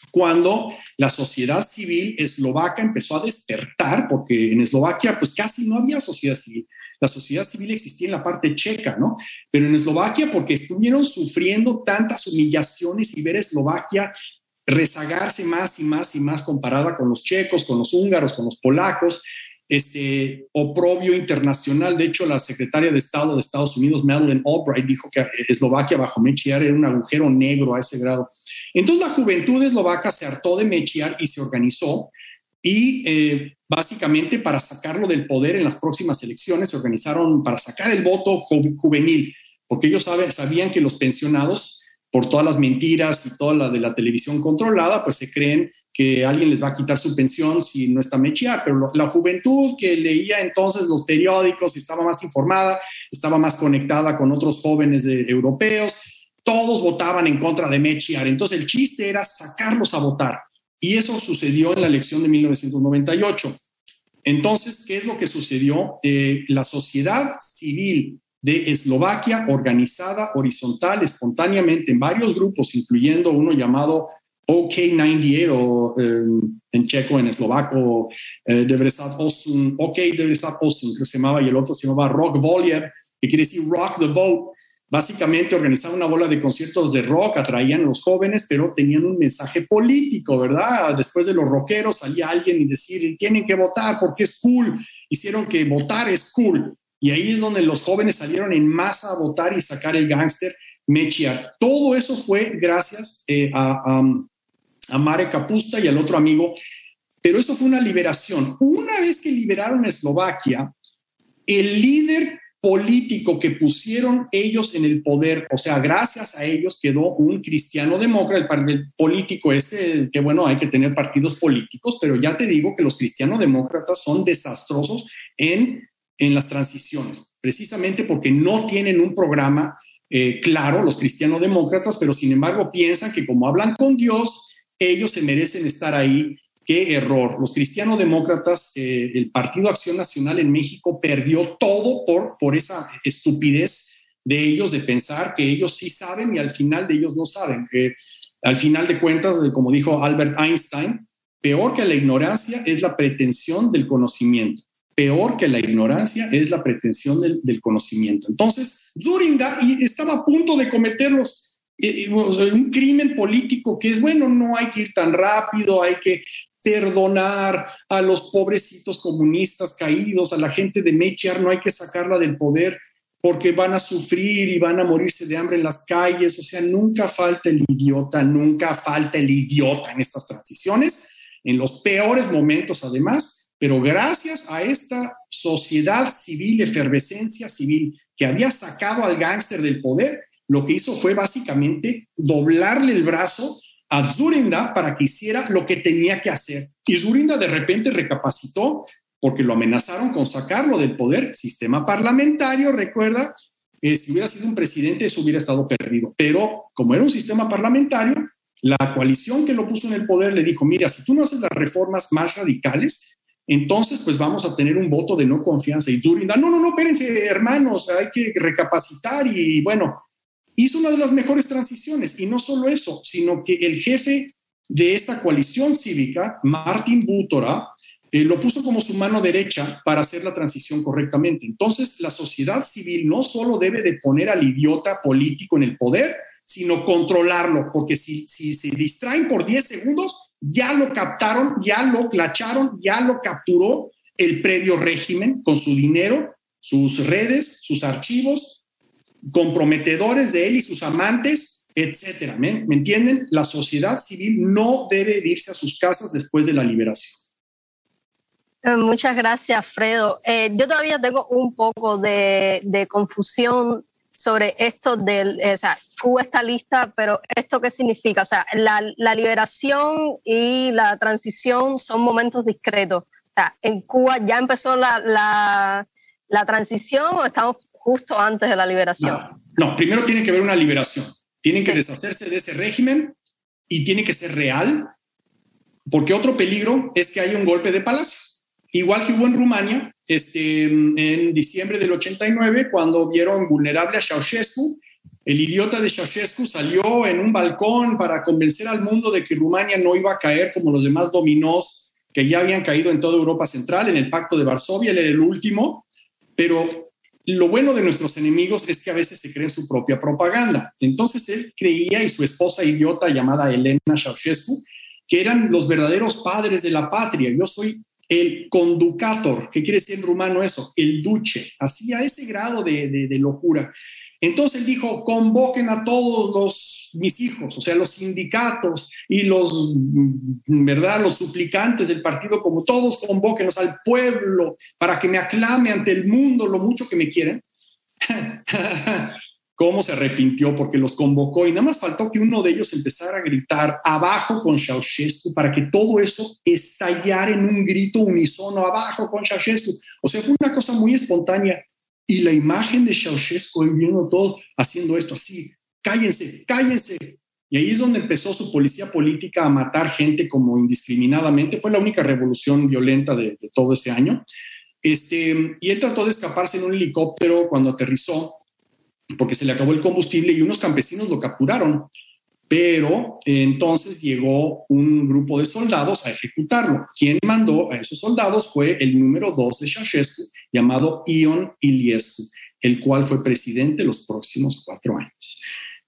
cuando la sociedad civil eslovaca empezó a despertar, porque en Eslovaquia pues casi no había sociedad civil la sociedad civil existía en la parte checa, ¿no? Pero en Eslovaquia, porque estuvieron sufriendo tantas humillaciones y ver a Eslovaquia rezagarse más y más y más comparada con los checos, con los húngaros, con los polacos, este oprobio internacional. De hecho, la secretaria de Estado de Estados Unidos, Madeleine Albright, dijo que Eslovaquia bajo Mechiar era un agujero negro a ese grado. Entonces la juventud eslovaca se hartó de Mechiar y se organizó y eh, básicamente para sacarlo del poder en las próximas elecciones se organizaron para sacar el voto juvenil, porque ellos sabían que los pensionados, por todas las mentiras y toda la de la televisión controlada, pues se creen que alguien les va a quitar su pensión si no está Mechiar, pero la juventud que leía entonces los periódicos, estaba más informada, estaba más conectada con otros jóvenes europeos, todos votaban en contra de Mechiar. Entonces el chiste era sacarlos a votar. Y eso sucedió en la elección de 1998. Entonces, ¿qué es lo que sucedió? Eh, la sociedad civil de Eslovaquia, organizada horizontal, espontáneamente en varios grupos, incluyendo uno llamado OK98 o em, en checo, en eslovaco, eh, Osun, OK Devresat Osun, que se llamaba, y el otro se llamaba Rock Voliev, que quiere decir Rock the Boat, básicamente organizaban una bola de conciertos de rock, atraían a los jóvenes, pero tenían un mensaje político, ¿verdad? Después de los rockeros salía alguien y decir, tienen que votar porque es cool. Hicieron que votar es cool. Y ahí es donde los jóvenes salieron en masa a votar y sacar el gángster Mechiar. Todo eso fue gracias eh, a, a, Mare Capusta y al otro amigo, pero eso fue una liberación. Una vez que liberaron Eslovaquia, el líder político que pusieron ellos en el poder, o sea, gracias a ellos quedó un cristiano demócrata, el, político este, que bueno, hay que tener partidos políticos, pero ya te digo que los cristianos demócratas son desastrosos en, en las transiciones, precisamente porque no tienen un programa eh, claro, los cristianos demócratas, pero sin embargo piensan que como hablan con Dios, ellos se merecen estar ahí Qué error. Los cristianos demócratas, eh, el Partido Acción Nacional en México perdió todo por, por esa estupidez de ellos de pensar que ellos sí saben y al final de ellos no saben. que al final de cuentas, como dijo Albert Einstein, peor que la ignorancia es la pretensión del conocimiento. Peor que la ignorancia es la pretensión del, conocimiento. Entonces, Zurinda estaba a punto de cometerlos eh, eh, un crimen político que es, bueno, no hay que ir tan rápido, hay que perdonar a los pobrecitos comunistas caídos, a la gente de Mechiar, no hay que sacarla del poder porque van a sufrir y van a morirse de hambre en las calles. O sea, nunca falta el idiota, nunca falta el idiota en estas transiciones, en los peores momentos además, pero gracias a esta sociedad civil, efervescencia civil que había sacado al gángster del poder, lo que hizo fue básicamente doblarle el brazo a Zurinda para que hiciera lo que tenía que hacer. Y Zurinda de repente recapacitó porque lo amenazaron con sacarlo del poder. Sistema parlamentario, recuerda, eh, si hubiera sido un presidente, eso hubiera estado perdido. Pero como era un sistema parlamentario, la coalición que lo puso en el poder le dijo, mira, si tú no haces las reformas más radicales, entonces pues vamos a tener un voto de no confianza. Y Zurinda, no, no, no, espérense, hermanos, hay que recapacitar y bueno, hizo una de las mejores transiciones. Y no solo eso, sino que el jefe de esta coalición cívica, Martin Butora, eh, lo puso como su mano derecha para hacer la transición correctamente. Entonces, la sociedad civil no solo debe de poner al idiota político en el poder, sino controlarlo, porque si, se distraen por 10 segundos, ya lo captaron, ya lo clacharon, ya lo capturó el previo régimen con su dinero, sus redes, sus archivos, comprometedores de él y sus amantes, etcétera. ¿Me, entienden? La sociedad civil no debe irse a sus casas después de la liberación. Eh, muchas gracias, Fredo. Eh, yo todavía tengo un poco de, confusión sobre esto del, eh, o sea, Cuba está lista, pero ¿esto qué significa? O sea, la, liberación y la transición son momentos discretos. O sea, ¿en Cuba ya empezó la, la, la transición o estamos justo antes de la liberación. No, primero tiene que haber una liberación. Tienen que deshacerse de ese régimen y tiene que ser real, porque otro peligro es que haya un golpe de palacio. Igual que hubo en Rumania, este, en diciembre del 89, cuando vieron vulnerable a Ceausescu, el idiota de Ceausescu salió en un balcón para convencer al mundo de que Rumania no iba a caer como los demás dominós que ya habían caído en toda Europa Central, en el Pacto de Varsovia, él era el último, pero lo bueno de nuestros enemigos es que a veces se creen su propia propaganda. Entonces él creía y su esposa idiota llamada Elena Ceausescu que eran los verdaderos padres de la patria. Yo soy el conducator, ¿qué quiere decir en rumano eso? El duce, así a ese grado de, locura. Entonces él dijo, convoquen a todos los mis hijos, o sea, los sindicatos y los, mm, ¿verdad? Los suplicantes del partido, como todos convóquenos al pueblo para que me aclame ante el mundo lo mucho que me quieren. cómo se arrepintió porque los convocó y nada más faltó que uno de ellos empezara a gritar abajo con Ceausescu para que todo eso estallara en un grito unisono abajo con Ceausescu. O sea, fue una cosa muy espontánea y la imagen de Ceausescu viendo todos haciendo esto así, cállense, cállense. Y ahí es donde empezó su policía política a matar gente como indiscriminadamente. Fue la única revolución violenta de, todo ese año. Este, y él trató de escaparse en un helicóptero cuando aterrizó porque se le acabó el combustible y unos campesinos lo capturaron. Pero entonces llegó un grupo de soldados a ejecutarlo. Quien mandó a esos soldados fue el número dos de Ceausescu, llamado Ion Iliescu, el cual fue presidente los próximos cuatro años.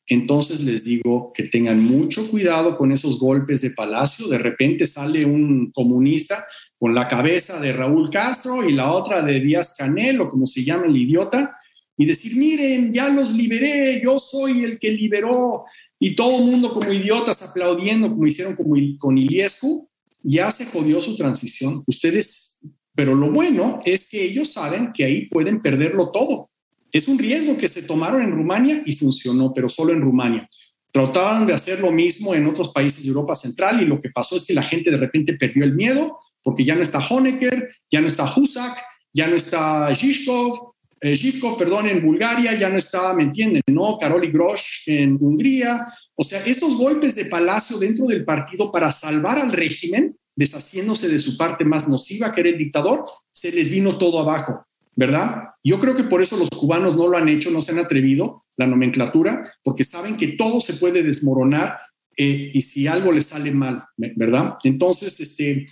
Entonces les digo que tengan mucho cuidado con esos golpes de palacio. De repente sale un comunista con la cabeza de Raúl Castro y la otra de Díaz Canel o como se llama el idiota, y decir, miren, ya los liberé, yo soy el que liberó, y todo el mundo como idiotas aplaudiendo, como hicieron con Iliescu, ya se jodió su transición. Ustedes, pero lo bueno es que ellos saben que ahí pueden perderlo todo. Es un riesgo que se tomaron en Rumania y funcionó, pero solo en Rumania. Trataban de hacer lo mismo en otros países de Europa Central y lo que pasó es que la gente de repente perdió el miedo porque ya no está Honecker, ya no está Husak, ya no está Zhishkov, eh, perdón, en Bulgaria ya no estaba, ¿me entienden? ¿No? Karoli Grosh en Hungría. O sea, esos golpes de palacio dentro del partido para salvar al régimen, deshaciéndose de su parte más nociva, que era el dictador, se les vino todo abajo, ¿verdad? Yo creo que por eso los cubanos no lo han hecho, no se han atrevido, la nomenclatura, porque saben que todo se puede desmoronar eh, y si algo les sale mal, ¿verdad? Entonces, este,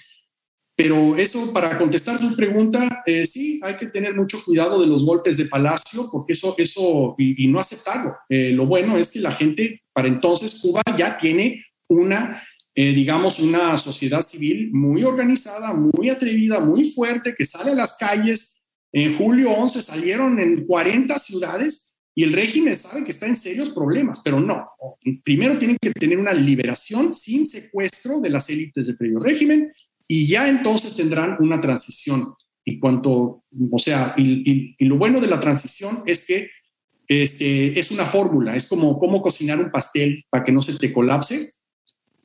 pero eso, para contestar tu pregunta, eh, sí, hay que tener mucho cuidado de los golpes de palacio, porque eso, eso, y, no aceptarlo. Eh, lo bueno es que la gente, para entonces, Cuba ya tiene una, eh, digamos, una sociedad civil muy organizada, muy atrevida, muy fuerte, que sale a las calles. En julio 11 salieron en 40 ciudades y el régimen sabe que está en serios problemas, pero no. Primero tienen que tener una liberación sin secuestro de las élites del previo régimen y ya entonces tendrán una transición. Y cuanto, o sea, y, lo bueno de la transición es que este, es una fórmula, es como cómo cocinar un pastel para que no se te colapse.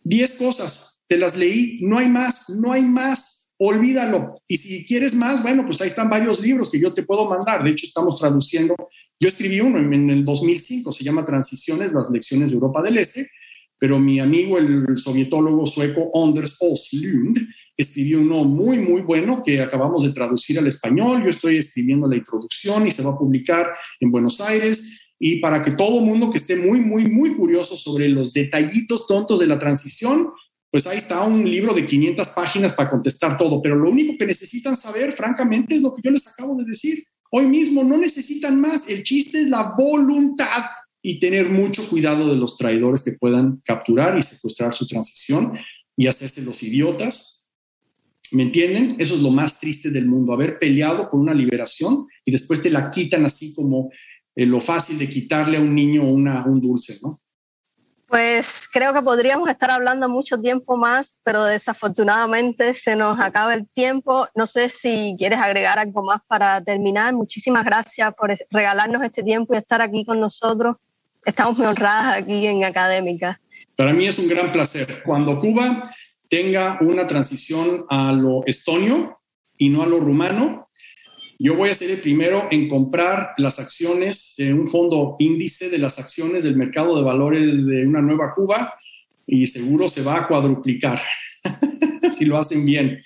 Diez cosas, te las leí, no hay más, no hay más, olvídalo. Y si quieres más, bueno, pues ahí están varios libros que yo te puedo mandar. De hecho, estamos traduciendo. Yo escribí uno en el 2005, se llama Transiciones, las lecciones de Europa del Este, pero mi amigo, el sovietólogo sueco Anders Oslund, escribió uno muy, muy bueno que acabamos de traducir al español. Yo estoy escribiendo la introducción y se va a publicar en Buenos Aires. Y para que todo mundo que esté muy, muy, muy curioso sobre los detallitos tontos de la transición, pues ahí está un libro de 500 páginas para contestar todo. Pero lo único que necesitan saber, francamente, es lo que yo les acabo de decir. Hoy mismo no necesitan más. El chiste es la voluntad y tener mucho cuidado de los traidores que puedan capturar y secuestrar su transición y hacerse los idiotas ¿Me entienden? Eso es lo más triste del mundo, haber peleado por una liberación y después te la quitan así como eh, lo fácil de quitarle a un niño una, un dulce, ¿no? Pues creo que podríamos estar hablando mucho tiempo más, pero desafortunadamente se nos acaba el tiempo. No sé si quieres agregar algo más para terminar. Muchísimas gracias por regalarnos este tiempo y estar aquí con nosotros. Estamos muy honradas aquí en Académica. Para mí es un gran placer. Cuando Cuba tenga una transición a lo estonio y no a lo rumano. Yo voy a ser el primero en comprar las acciones de un fondo índice de las acciones del mercado de valores de una nueva Cuba y seguro se va a cuadruplicar si lo hacen bien.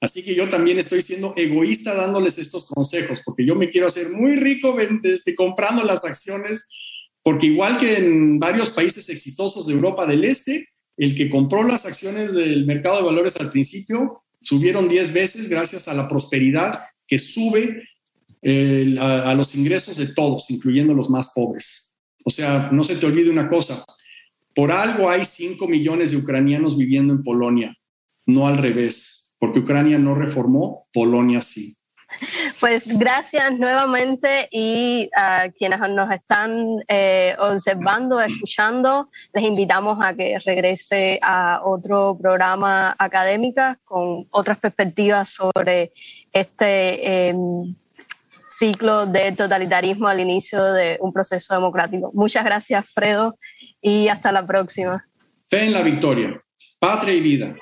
Así que yo también estoy siendo egoísta dándoles estos consejos porque yo me quiero hacer muy rico este, comprando las acciones porque igual que en varios países exitosos de Europa del Este, el que compró las acciones del mercado de valores al principio subieron 10 veces gracias a la prosperidad que sube eh, a, los ingresos de todos, incluyendo los más pobres. O sea, no se te olvide una cosa, por algo hay 5 millones de ucranianos viviendo en Polonia, no al revés, porque Ucrania no reformó, Polonia sí. Pues gracias nuevamente y a quienes nos están eh, observando, escuchando, les invitamos a que regrese a otro programa académica con otras perspectivas sobre este em, ciclo de totalitarismo al inicio de un proceso democrático. Muchas gracias, Fredo, y hasta la próxima. Fe en la victoria, patria y vida.